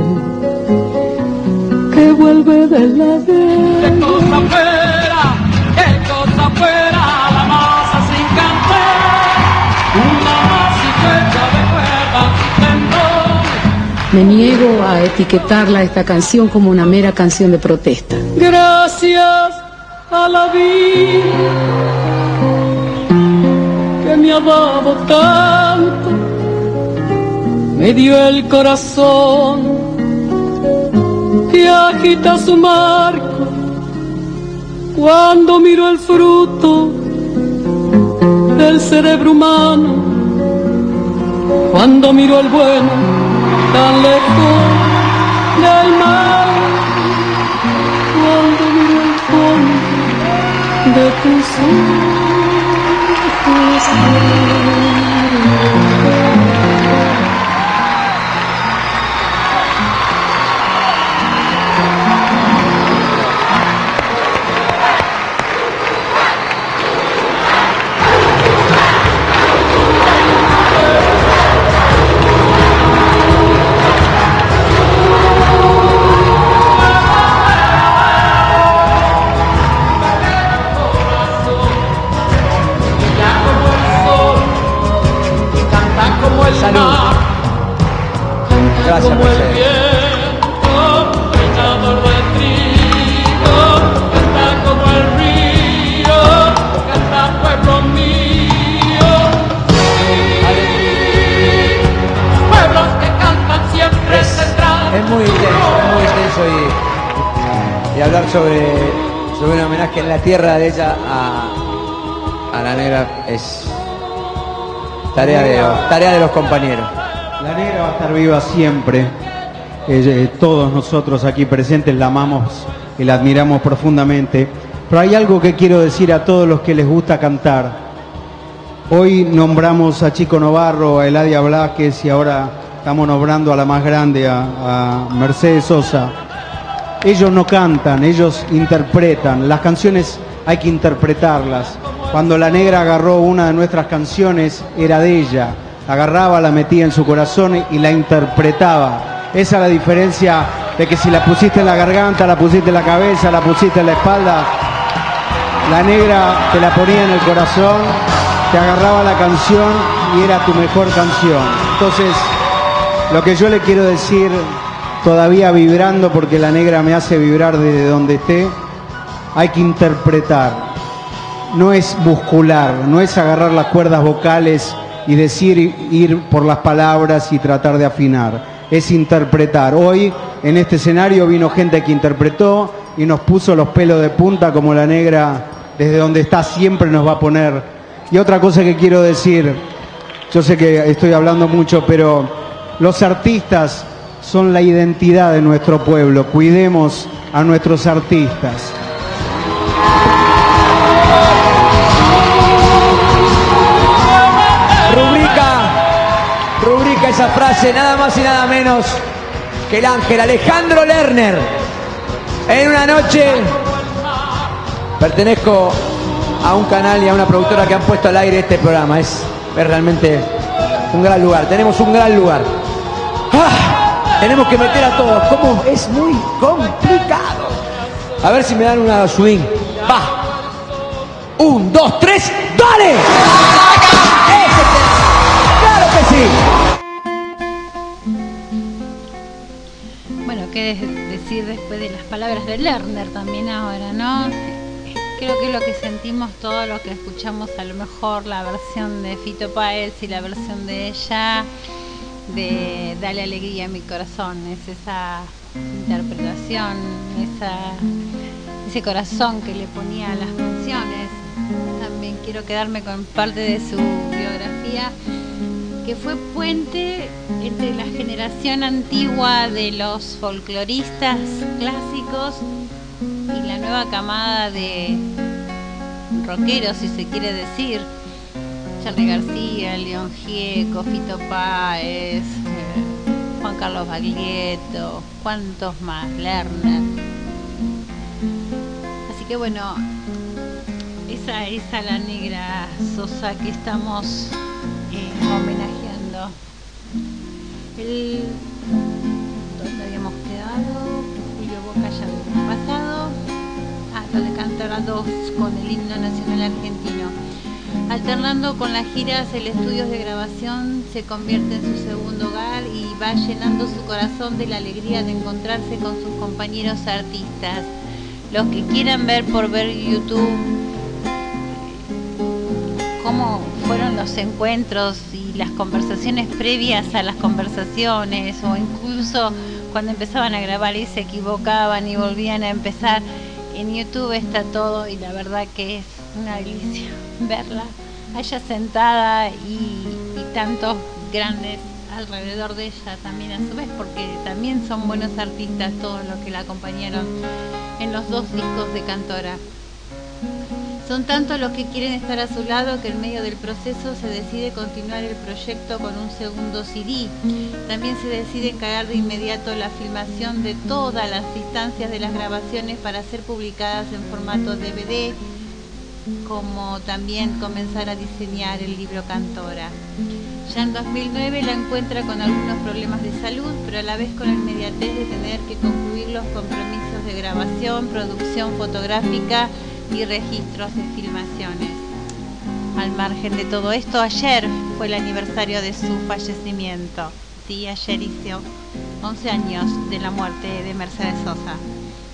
I: que vuelve de la guerra. ¿Qué cosa fuera? ¿Qué cosa fuera? La masa sin cantar, una masiceta de cuerdas y tendones.
D: Me niego a etiquetarla esta canción como una mera canción de protesta.
I: Gracias a la vida que me ha dado tanto, me dio el corazón que agita su marco cuando miro el fruto del cerebro humano, cuando miro el bueno tan lejos del mal, cuando miro el fondo de tus ojos.
S: Ella a, la negra es tarea de, tarea de los compañeros.
T: La negra va a estar viva siempre. Eh, todos nosotros aquí presentes la amamos y la admiramos profundamente. Pero hay algo que quiero decir a todos los que les gusta cantar. Hoy nombramos a Chico Novarro, a Eladia Blasquez y ahora estamos nombrando a la más grande, a, a Mercedes Sosa. Ellos no cantan, ellos interpretan. Las canciones hay que interpretarlas. Cuando la negra agarró una de nuestras canciones, era de ella. La agarraba, la metía en su corazón y la interpretaba. Esa es la diferencia de que si la pusiste en la garganta, la pusiste en la cabeza, la pusiste en la espalda, la negra te la ponía en el corazón, te agarraba la canción y era tu mejor canción. Entonces, lo que yo le quiero decir, todavía vibrando, porque la negra me hace vibrar desde donde esté, hay que interpretar. No es muscular, no es agarrar las cuerdas vocales y decir, ir por las palabras y tratar de afinar. Es interpretar. Hoy en este escenario vino gente que interpretó y nos puso los pelos de punta como la negra desde donde está siempre nos va a poner. Y otra cosa que quiero decir, yo sé que estoy hablando mucho, pero los artistas son la identidad de nuestro pueblo. Cuidemos a nuestros artistas.
S: Esa frase nada más y nada menos que el ángel Alejandro Lerner. En una noche pertenezco a un canal y a una productora que han puesto al aire este programa. Es, es realmente un gran lugar. Tenemos un gran lugar. ¡Ah! Tenemos que meter a todos. ¿Cómo? Es muy complicado. A ver si me dan una swing. Va. Un, dos, tres, ¡dale! ¡Ese te- ¡Claro que sí!
B: Qué de- decir después de las palabras de Lerner también ahora, ¿no? Creo que es lo que sentimos todos los que escuchamos a lo mejor la versión de Fito Páez y la versión de ella, de Dale Alegría a mi corazón, es esa interpretación, ese corazón que le ponía a las canciones. También quiero quedarme con parte de su biografía, que fue puente entre la generación antigua de los folcloristas clásicos y la nueva camada de rockeros, si se quiere decir. Charlie García, León Gieco, Fito Páez, eh, Juan Carlos Baglietto, cuántos más, Lerner. Así que bueno, esa es a la negra Sosa que estamos eh, homenajeando. El, ¿Dónde habíamos quedado? Julio Boca ya habíamos pasado. Ah, lo de Cantora 2 con el himno nacional argentino. Alternando con las giras, el estudio de grabación se convierte en su segundo hogar y va llenando su corazón de la alegría de encontrarse con sus compañeros artistas. Los que quieran ver por ver YouTube cómo fueron los encuentros y las conversaciones previas a las conversaciones o incluso cuando empezaban a grabar y se equivocaban y volvían a empezar. En YouTube está todo y la verdad que es una delicia <laughs> verla allá sentada y, y tantos grandes alrededor de ella también a su vez, porque también son buenos artistas todos los que la acompañaron en los dos discos de Cantora. Son tantos los que quieren estar a su lado que en medio del proceso se decide continuar el proyecto con un segundo CD. También se decide encargar de inmediato la filmación de todas las instancias de las grabaciones para ser publicadas en formato DVD, como también comenzar a diseñar el libro Cantora. Ya en 2009 la encuentra con algunos problemas de salud, pero a la vez con la inmediatez de tener que concluir los compromisos de grabación, producción fotográfica y registros de filmaciones. Al margen de todo esto, ayer fue el aniversario de su fallecimiento. Sí, ayer hizo 11 años de la muerte de Mercedes Sosa,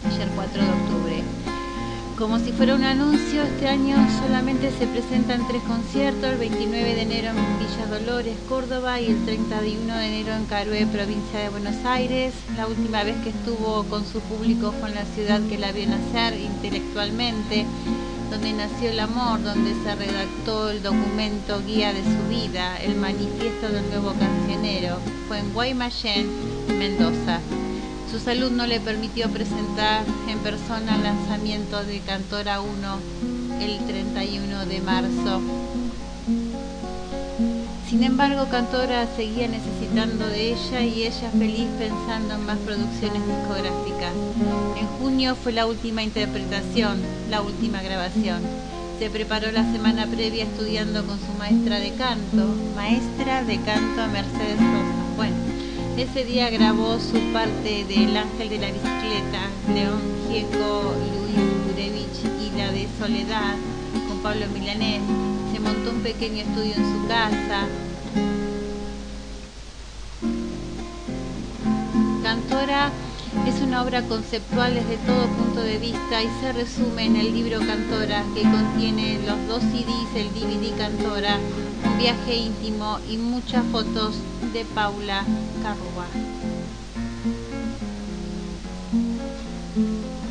B: ayer 4 de octubre. Como si fuera un anuncio, este año solamente se presentan tres conciertos, el 29 de enero en Villa Dolores, Córdoba, y el 31 de enero en Carué, provincia de Buenos Aires. La última vez que estuvo con su público fue en la ciudad que la vio nacer intelectualmente, donde nació el amor, donde se redactó el documento guía de su vida, el manifiesto del nuevo cancionero. Fue en Guaymallén, Mendoza. Su salud no le permitió presentar en persona el lanzamiento de Cantora 1 el 31 de marzo. Sin embargo, Cantora seguía necesitando de ella y ella feliz pensando en más producciones discográficas. En junio fue la última interpretación, la última grabación. Se preparó la semana previa estudiando con su maestra de canto, maestra de canto Mercedes Sosa. Bueno, ese día grabó su parte del Ángel de la Bicicleta, León Gieco, Luis Gurevich y la de Soledad con Pablo Milanés. Se montó un pequeño estudio en su casa. Cantora es una obra conceptual desde todo punto de vista y se resume en el libro Cantora que contiene los dos CDs, el DVD Cantora, un viaje íntimo y muchas fotos de Paula Carrúa.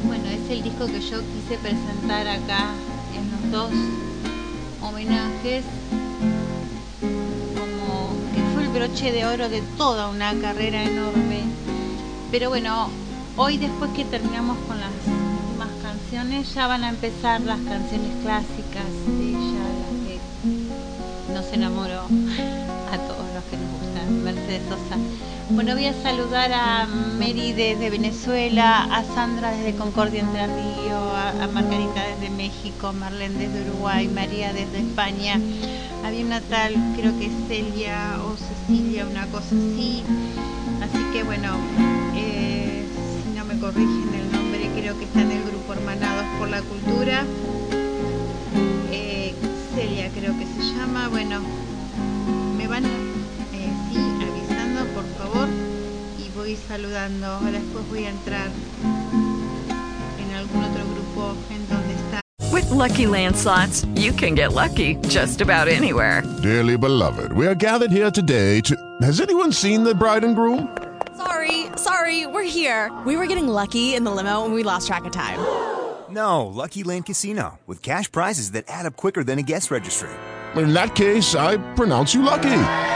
B: Bueno, es el disco que yo quise presentar acá en los dos homenajes, como que fue el broche de oro de toda una carrera enorme. Pero bueno, hoy después que terminamos con las últimas canciones, ya van a empezar las canciones clásicas de ella, las que nos enamoró Mercedes Sosa. Bueno, voy a saludar a Mary desde Venezuela, a Sandra desde Concordia Entre Río, a, a Margarita desde México, Marlene desde Uruguay, María desde España. Había una tal, creo que Celia o Cecilia, una cosa así. Así que bueno, eh, si no me corrigen el nombre, creo que está en el grupo Hermanados por la Cultura. Eh, Celia creo que se llama. Bueno, me van eh, voy saludando. Ahora después voy a entrar en algún otro grupo en donde está.
U: With
K: Lucky Land slots, you can get lucky just about anywhere.
V: Dearly beloved, we are gathered here today to. Has anyone seen the bride and groom?
W: Sorry, sorry, we're here. We were getting lucky in the limo and we lost track of time.
S: No, Lucky Land Casino, with cash prizes that add up quicker than a guest registry.
V: In that case, I pronounce you lucky.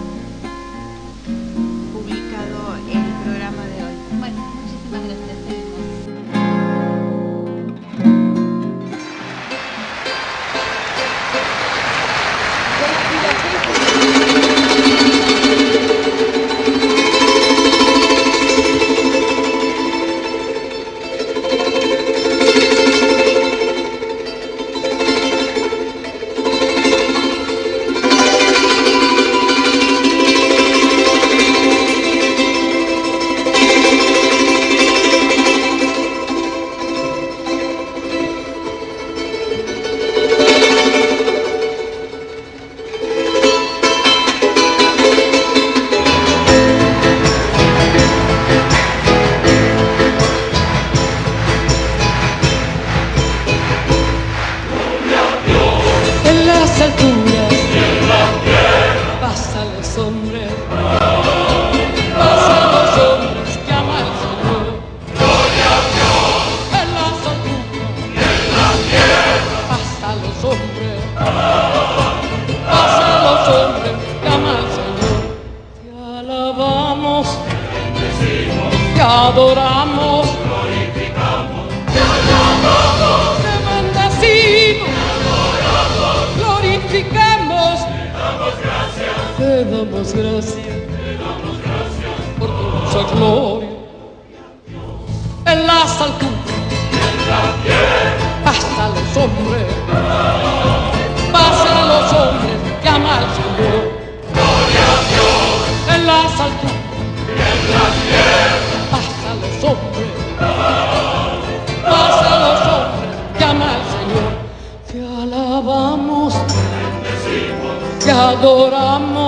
I: hombres, pasan los hombres aman al Señor. En las alturas, pasan los hombres, pasan los hombres aman al Señor. Te alabamos, te adoramos,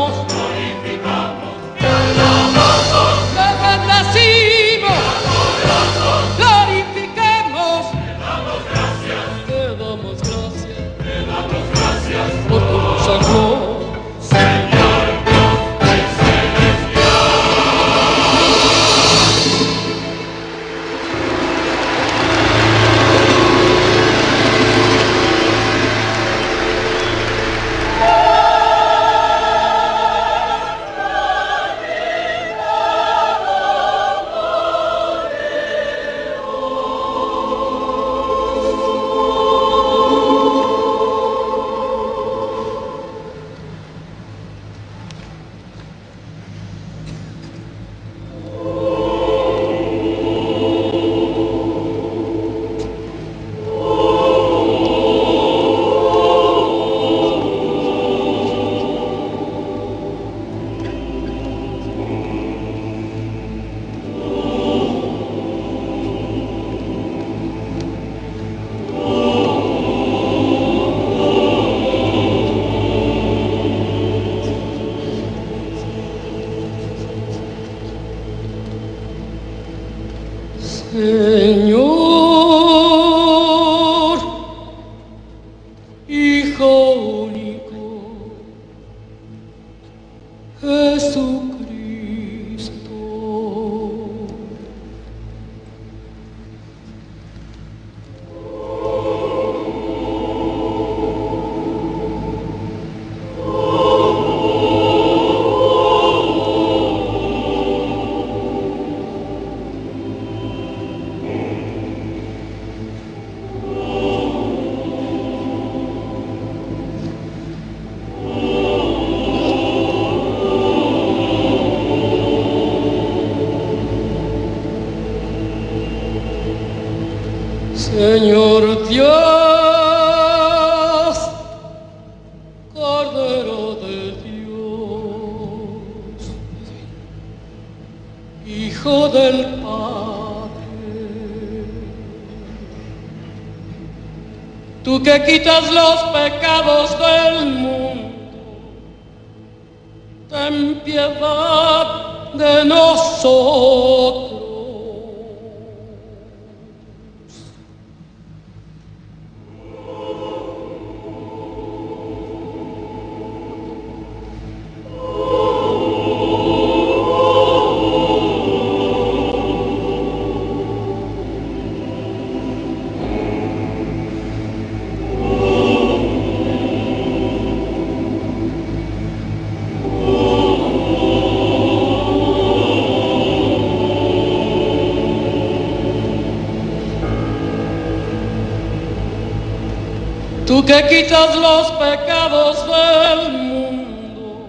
P: quitas los pecados del mundo,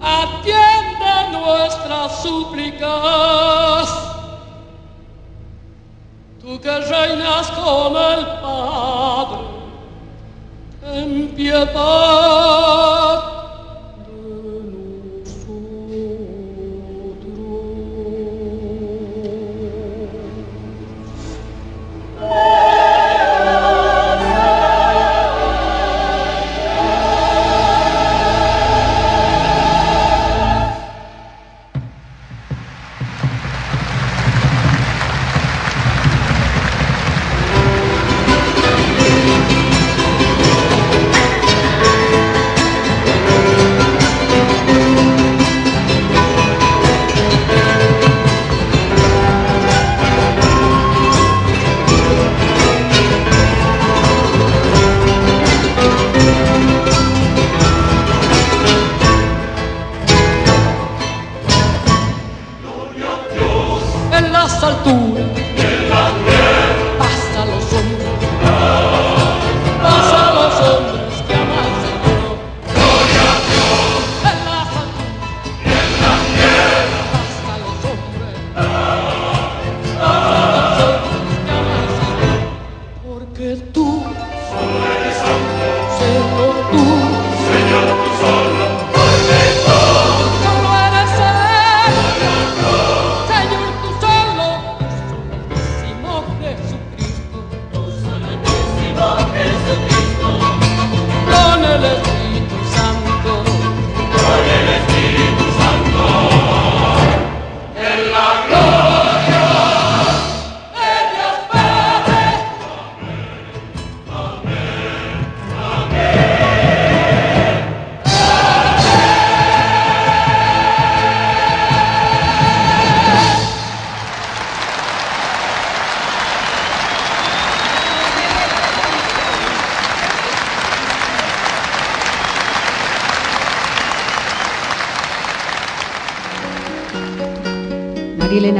P: atiende nuestras súplicas. Tú que reinas con el Padre, en piedad.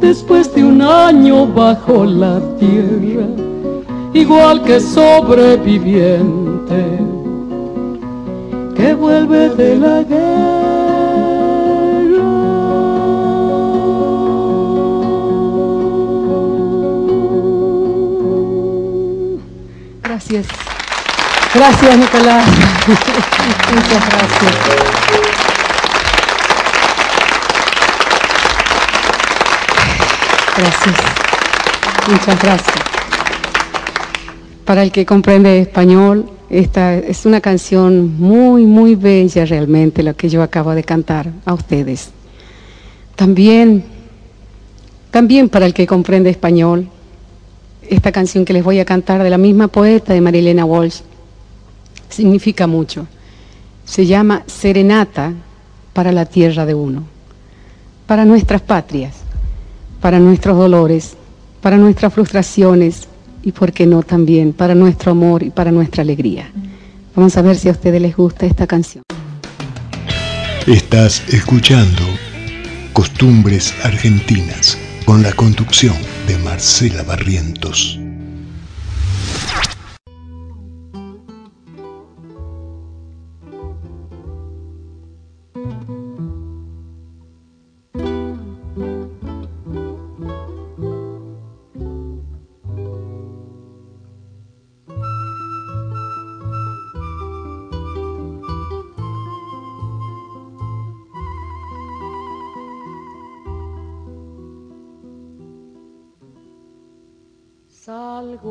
I: después de un año bajo la tierra, igual que sobreviviente que vuelve de la guerra. Gracias. Gracias, Nicolás. <laughs> Muchas gracias. Gracias. Muchas gracias. Para el que comprende español, esta es una canción muy, muy bella realmente, la que yo acabo de cantar a ustedes. También, también para el que comprende español, esta canción que les voy a cantar de la misma poeta de Marilena Walsh significa mucho. Se llama Serenata para la tierra de uno, para nuestras patrias, para nuestros dolores, para nuestras frustraciones y, por qué no, también para nuestro amor y para nuestra alegría. Vamos a ver si a ustedes les gusta esta canción.
G: Estás escuchando Costumbres Argentinas con la conducción de Marcela Barrientos.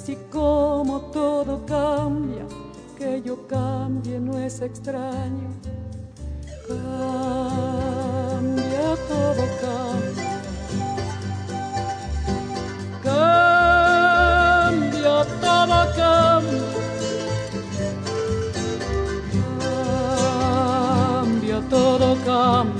I: Así como todo cambia, que yo cambie no es extraño. Cambia, todo cambia cambia, todo cambia. Cambia, todo cambia.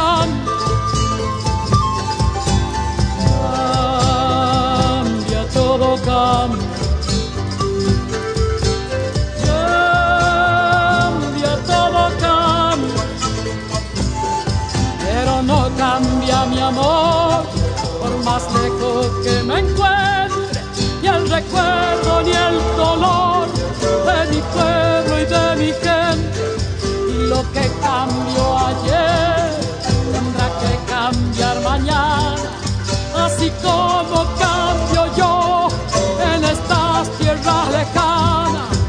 I: Lejos que me encuentre, ni el recuerdo ni el dolor de mi pueblo y de mi gente. Y lo que cambió ayer tendrá que cambiar mañana, así como cambio yo en estas tierras lejanas.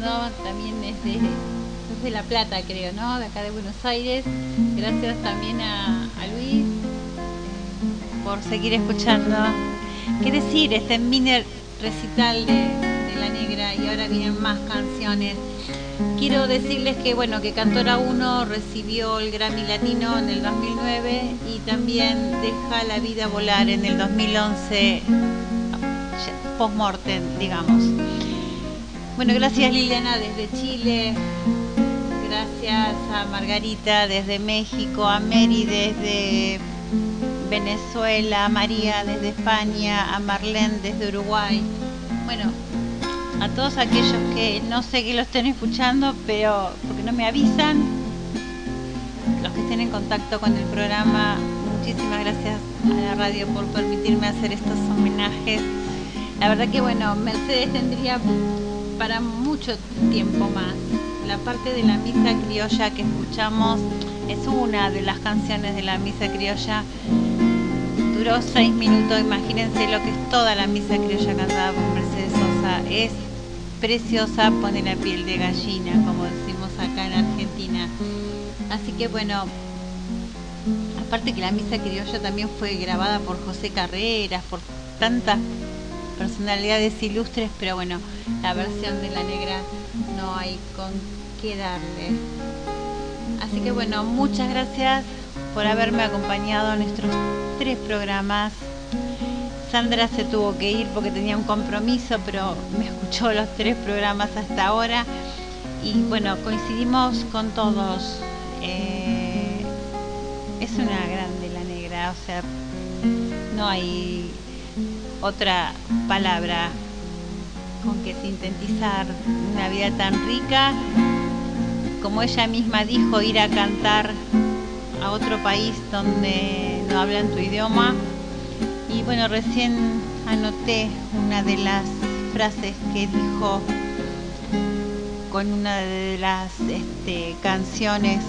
B: También es de, es de La Plata, creo, ¿no? De acá de Buenos Aires. Gracias también a, a Luis eh, por seguir escuchando. ¿Qué decir? Este mini recital de, de La Negra y ahora vienen más canciones. Quiero decirles que bueno que Cantora 1 recibió el Grammy Latino en el 2009 y también Deja la vida volar en el 2011 post-mortem, digamos. Bueno, gracias Liliana desde Chile, gracias a Margarita desde México, a Mary desde Venezuela, a María desde España, a Marlene desde Uruguay. Bueno, a todos aquellos que no sé que lo estén escuchando, pero porque no me avisan, los que estén en contacto con el programa, muchísimas gracias a la radio por permitirme hacer estos homenajes. La verdad que bueno, Mercedes tendría para mucho tiempo más. La parte de la misa criolla que escuchamos es una de las canciones de la misa criolla. Duró seis minutos, imagínense lo que es toda la misa criolla cantada por Mercedes Sosa. Es preciosa, pone la piel de gallina, como decimos acá en Argentina. Así que bueno, aparte que la misa criolla también fue grabada por José Carreras, por tantas personalidades ilustres, pero bueno, la versión de la negra no hay con qué darle. Así que bueno, muchas gracias por haberme acompañado en estos tres programas. Sandra se tuvo que ir porque tenía un compromiso, pero me escuchó los tres programas hasta ahora. Y bueno, coincidimos con todos. Eh, es una grande la negra, o sea, no hay otra palabra con que sintetizar una vida tan rica. Como ella misma dijo, ir a cantar a otro país donde no hablan tu idioma. Y bueno, recién anoté una de las frases que dijo con una de las este, canciones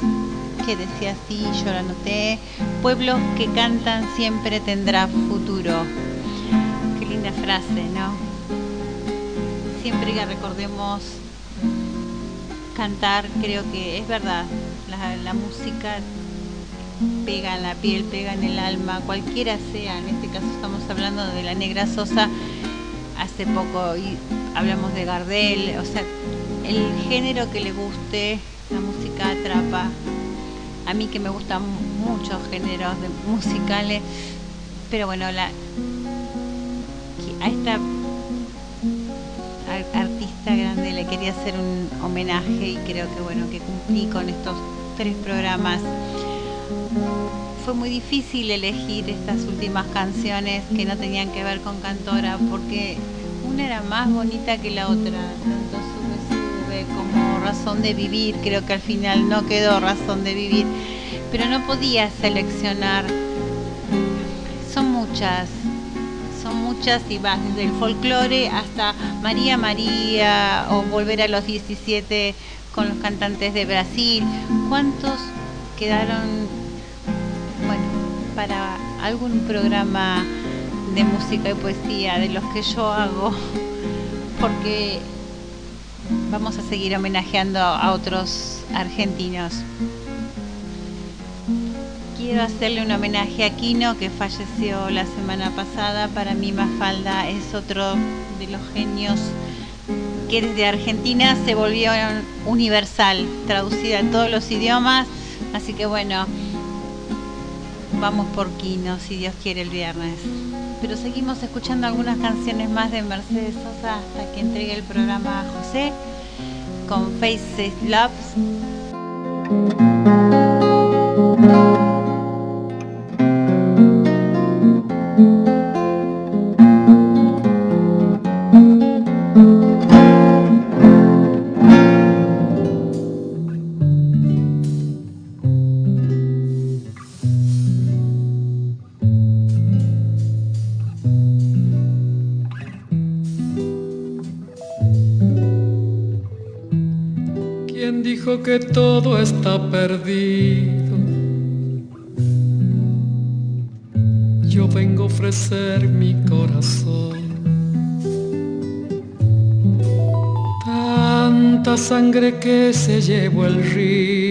B: que decía así, yo la anoté, pueblos que cantan siempre tendrá futuro. Frase, ¿no? Siempre que recordemos cantar, creo que es verdad, la, la música pega en la piel, pega en el alma, cualquiera sea, en este caso estamos hablando de la negra Sosa, hace poco y hablamos de Gardel, o sea, el género que le guste, la música atrapa. A mí que me gustan muchos géneros de musicales, pero bueno, la, a esta artista grande le quería hacer un homenaje y creo que bueno que cumplí con estos tres programas. Fue muy difícil elegir estas últimas canciones que no tenían que ver con Cantora porque una era más bonita que la otra, tanto sube sube como razón de vivir, creo que al final no quedó razón de vivir, pero no podía seleccionar. Son muchas, son muchas y vas desde el folclore hasta María María o volver a los 17 con los cantantes de Brasil. ¿Cuántos quedaron, bueno, para algún programa de música y poesía de los que yo hago? Porque vamos a seguir homenajeando a otros argentinos. Quiero hacerle un homenaje a Quino que falleció la semana pasada. Para mí Mafalda es otro de los genios que desde Argentina se volvió universal, traducida en todos los idiomas. Así que bueno, vamos por Quino si Dios quiere el viernes. Pero seguimos escuchando algunas canciones más de Mercedes Sosa hasta que entregue el programa a José con Faces Loves.
I: perdido. Yo vengo a ofrecer mi corazón. Tanta sangre que se llevó el río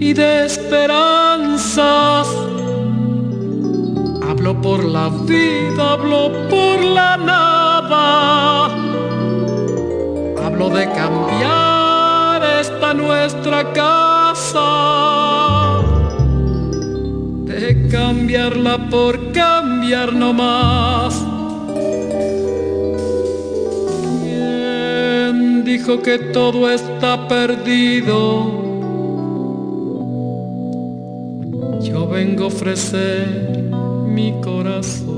I: y de esperanzas. Hablo por la vida, hablo por la nada. Hablo de cambiar esta nuestra casa. De cambiarla por cambiar no más. dijo que todo está perdido? vengo a ofrecer mi corazón.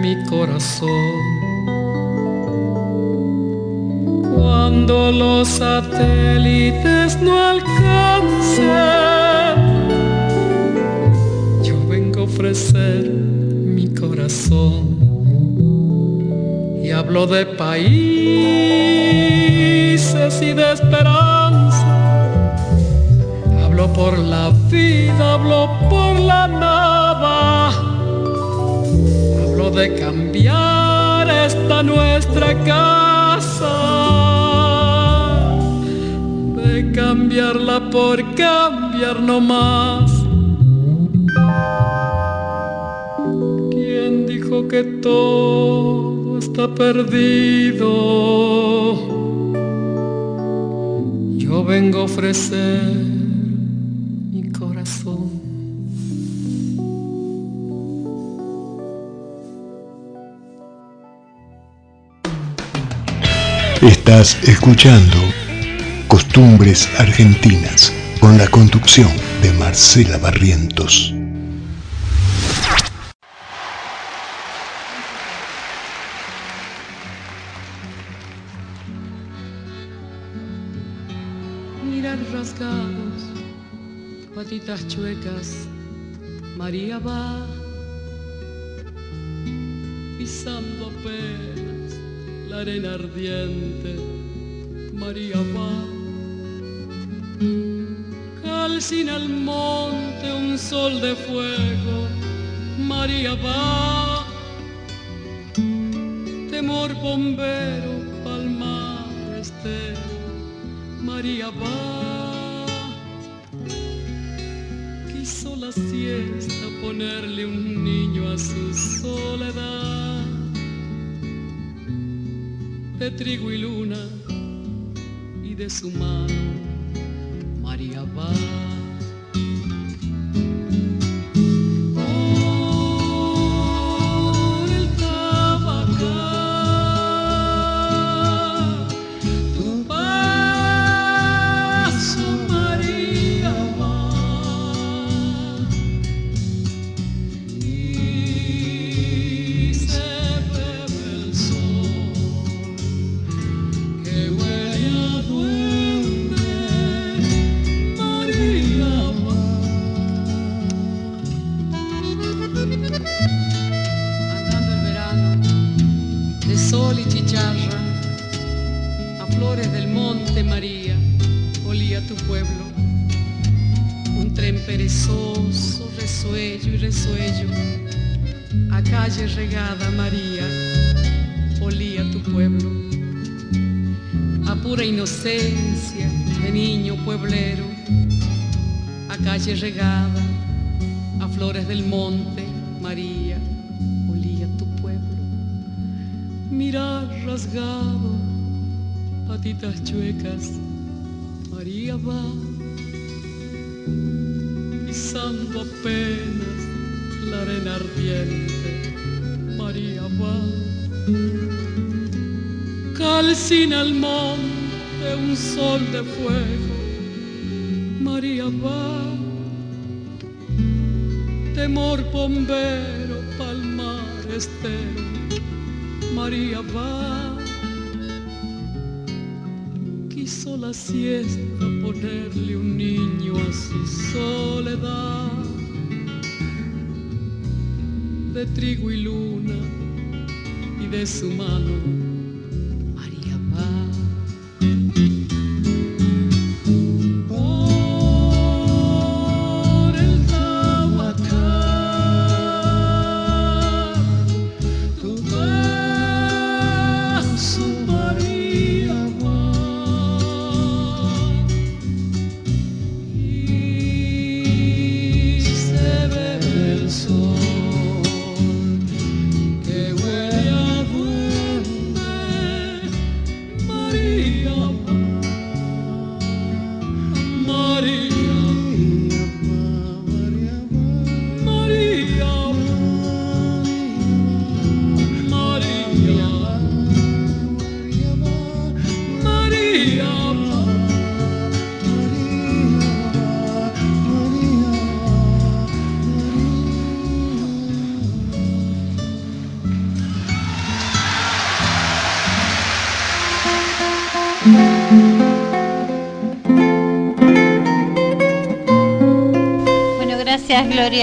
I: mi corazón. más.
G: ¿Quién dijo que todo está perdido? Yo vengo a ofrecer mi corazón.
I: Estás escuchando Costumbres Argentinas con la conducción de Marcela Barrientos.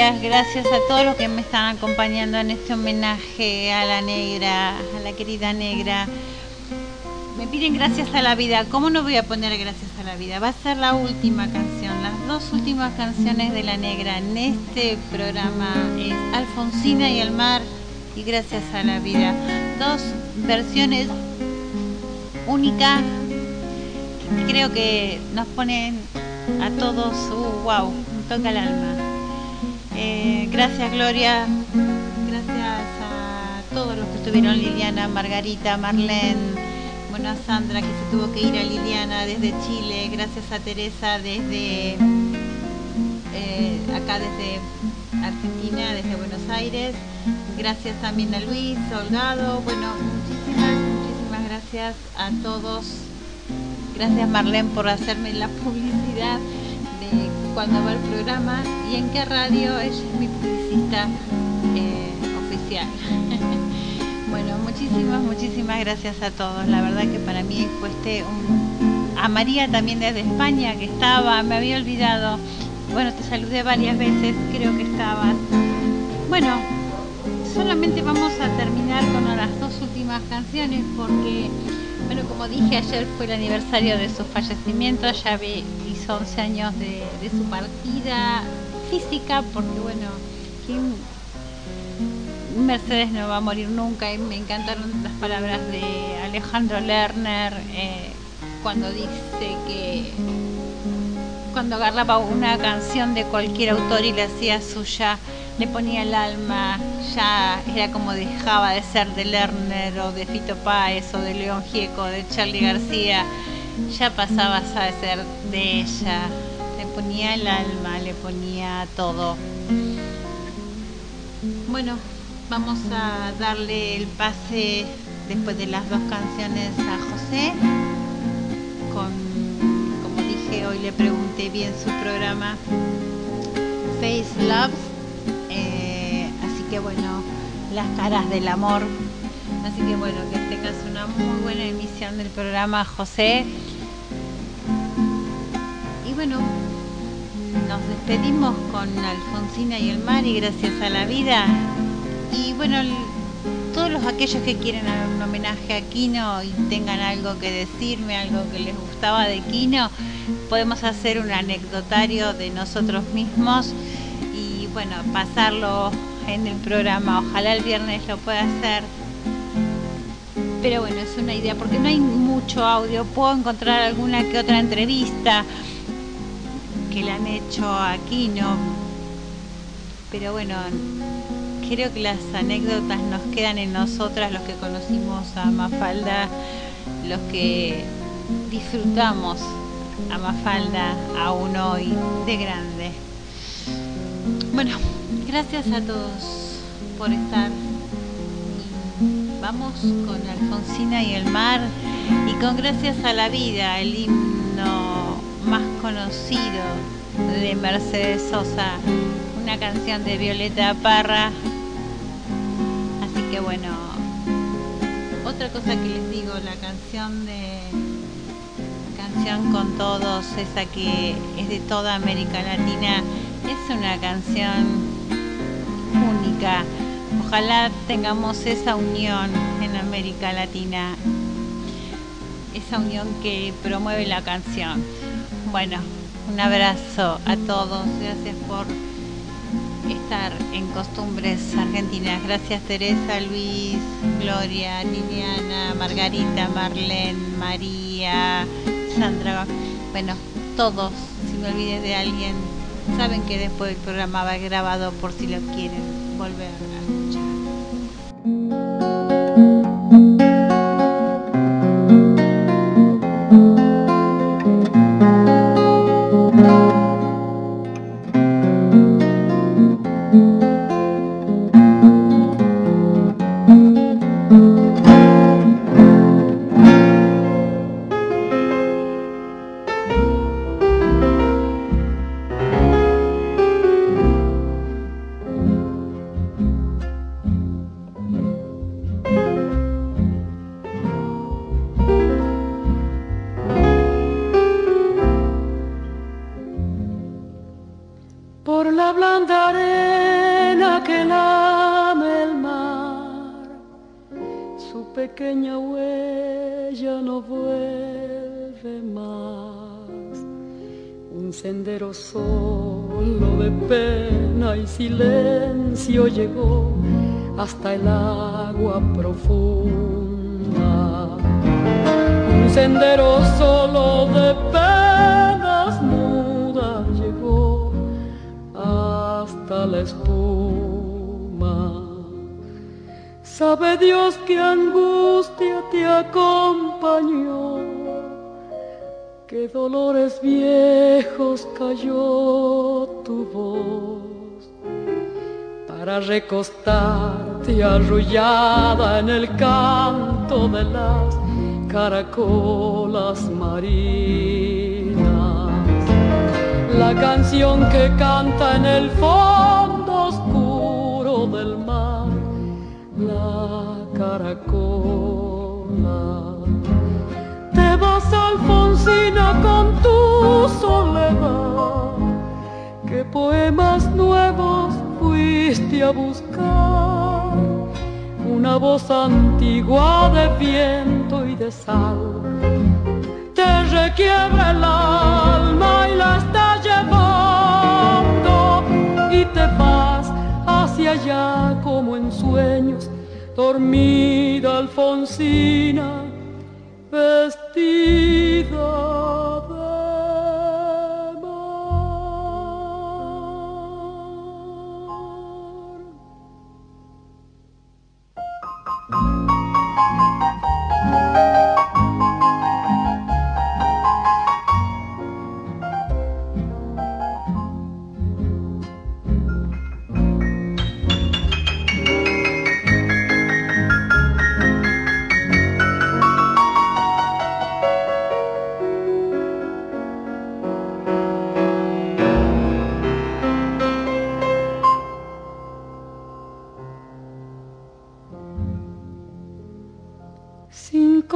X: Gracias
B: a todos los que me están acompañando en este homenaje a la negra, a la querida negra. Me piden gracias a la vida. ¿Cómo no voy a poner gracias a la vida? Va a ser la última canción, las dos últimas canciones de la negra en este programa es Alfonsina y el mar y gracias a la vida. Dos versiones únicas que creo que nos ponen a todos, uh, wow, toca el alma. Gracias Gloria, gracias a todos los que estuvieron, Liliana, Margarita, Marlene, bueno a Sandra que se tuvo que ir a Liliana desde Chile, gracias a Teresa desde eh, acá desde Argentina, desde Buenos Aires, gracias también a Luis, Holgado, bueno, muchísimas, muchísimas gracias a todos. Gracias Marlene por hacerme la publicidad de cuando va el programa y en qué radio ella es mi publicista eh, oficial. <laughs> bueno, muchísimas, muchísimas gracias a todos. La verdad que para mí fue este un... A María también desde España que estaba, me había olvidado. Bueno, te saludé varias veces, creo que estabas. Bueno, solamente vamos a terminar con las dos últimas canciones porque, bueno, como dije ayer fue el aniversario de su fallecimiento, ya vi 11 años de, su partida física, porque bueno, Mercedes no va a morir nunca y me encantaron las palabras de Alejandro Lerner eh, cuando dice que cuando agarraba una canción de cualquier autor y la hacía suya, le ponía el alma, ya era como dejaba de ser de Lerner o de Fito Páez o de León Gieco, de Charlie García ya pasabas a ser de ella. Le ponía el alma, le ponía todo. Bueno, vamos a darle el pase después de las dos canciones a José. Con, como dije, hoy le pregunté bien su programa Face Loves. Eh, así que bueno, las caras del amor Así que bueno, que tengas una muy buena emisión del programa, José. Y bueno, nos despedimos con Alfonsina y el mar y gracias a la vida. Y bueno, todos los aquellos que quieren un homenaje a Kino y tengan algo que decirme, algo que les gustaba de Kino, podemos hacer un anecdotario de nosotros mismos y bueno, pasarlo en el programa. Ojalá el viernes lo pueda hacer pero bueno, es una idea, porque no hay mucho audio. Puedo encontrar alguna que otra entrevista que le han hecho aquí, ¿no? Pero bueno, creo que las anécdotas nos quedan en nosotras, los que conocimos a Mafalda, los que disfrutamos a Mafalda aún hoy de grande. Bueno, gracias a todos por estar vamos con Alfonsina y el mar y con Gracias a la vida, el himno más conocido de Mercedes Sosa, una canción de Violeta Parra. Así que bueno, otra cosa que les digo, la canción de canción con todos, esa que es de toda América Latina, es una canción única Ojalá tengamos esa unión en América Latina, esa unión que promueve la canción. Bueno, un abrazo a todos, gracias por estar en Costumbres Argentinas. Gracias Teresa, Luis, Gloria, Liliana, Margarita, Marlene, María, Sandra. Bueno, todos, si me olvidé de alguien, saben que después el programa va grabado por si lo quieren volver a
I: arrullada en el canto de las caracolas marinas. La canción que canta en el fondo oscuro del mar, la caracola. Te vas Alfonsina con tu soledad, que poemas nuevos fuiste a buscar una voz antigua de viento y de sal. Te requiebra el alma y la está llevando y te vas hacia allá como en sueños, dormida Alfonsina, vestida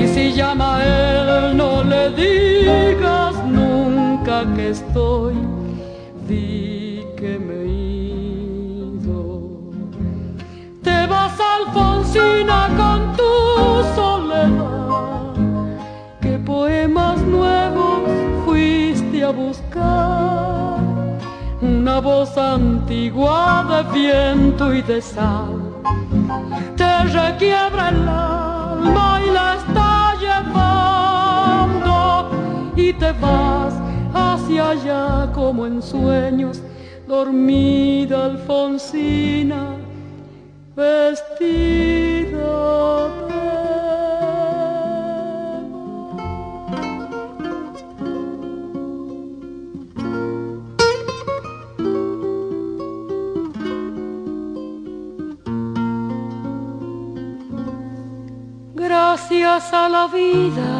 I: Y si llama a él, no le digas nunca que estoy, di que me ido. Te vas Alfonsina con tu soledad, que poemas nuevos fuiste a buscar. Una voz antigua de viento y de sal te requiebra el alma y la está y te vas hacia allá como en sueños, dormida Alfonsina, vestida Gracias a la vida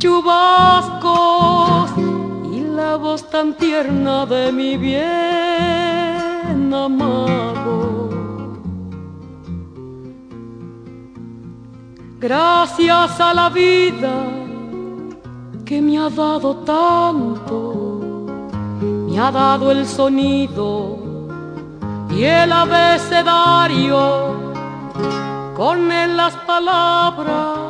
I: chubascos y la voz tan tierna de mi bien amado. Gracias a la vida que me ha dado tanto, me ha dado el sonido y el abecedario, con él las palabras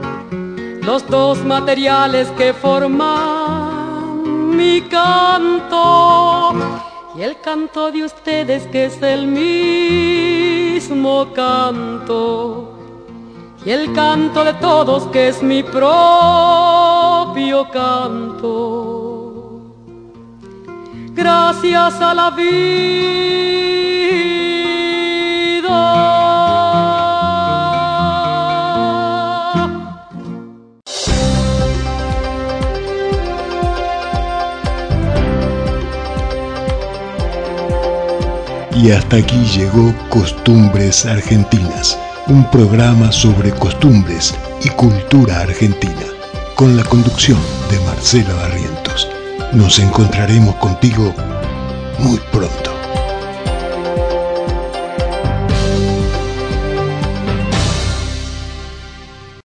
I: los dos materiales que forman mi canto y el canto de ustedes que es el mismo canto y el canto de todos que es mi propio canto. Gracias a la vida.
G: Y hasta aquí llegó Costumbres Argentinas un programa sobre costumbres y cultura argentina, con la conducción de Marcela Barrientos. Nos encontraremos contigo muy pronto.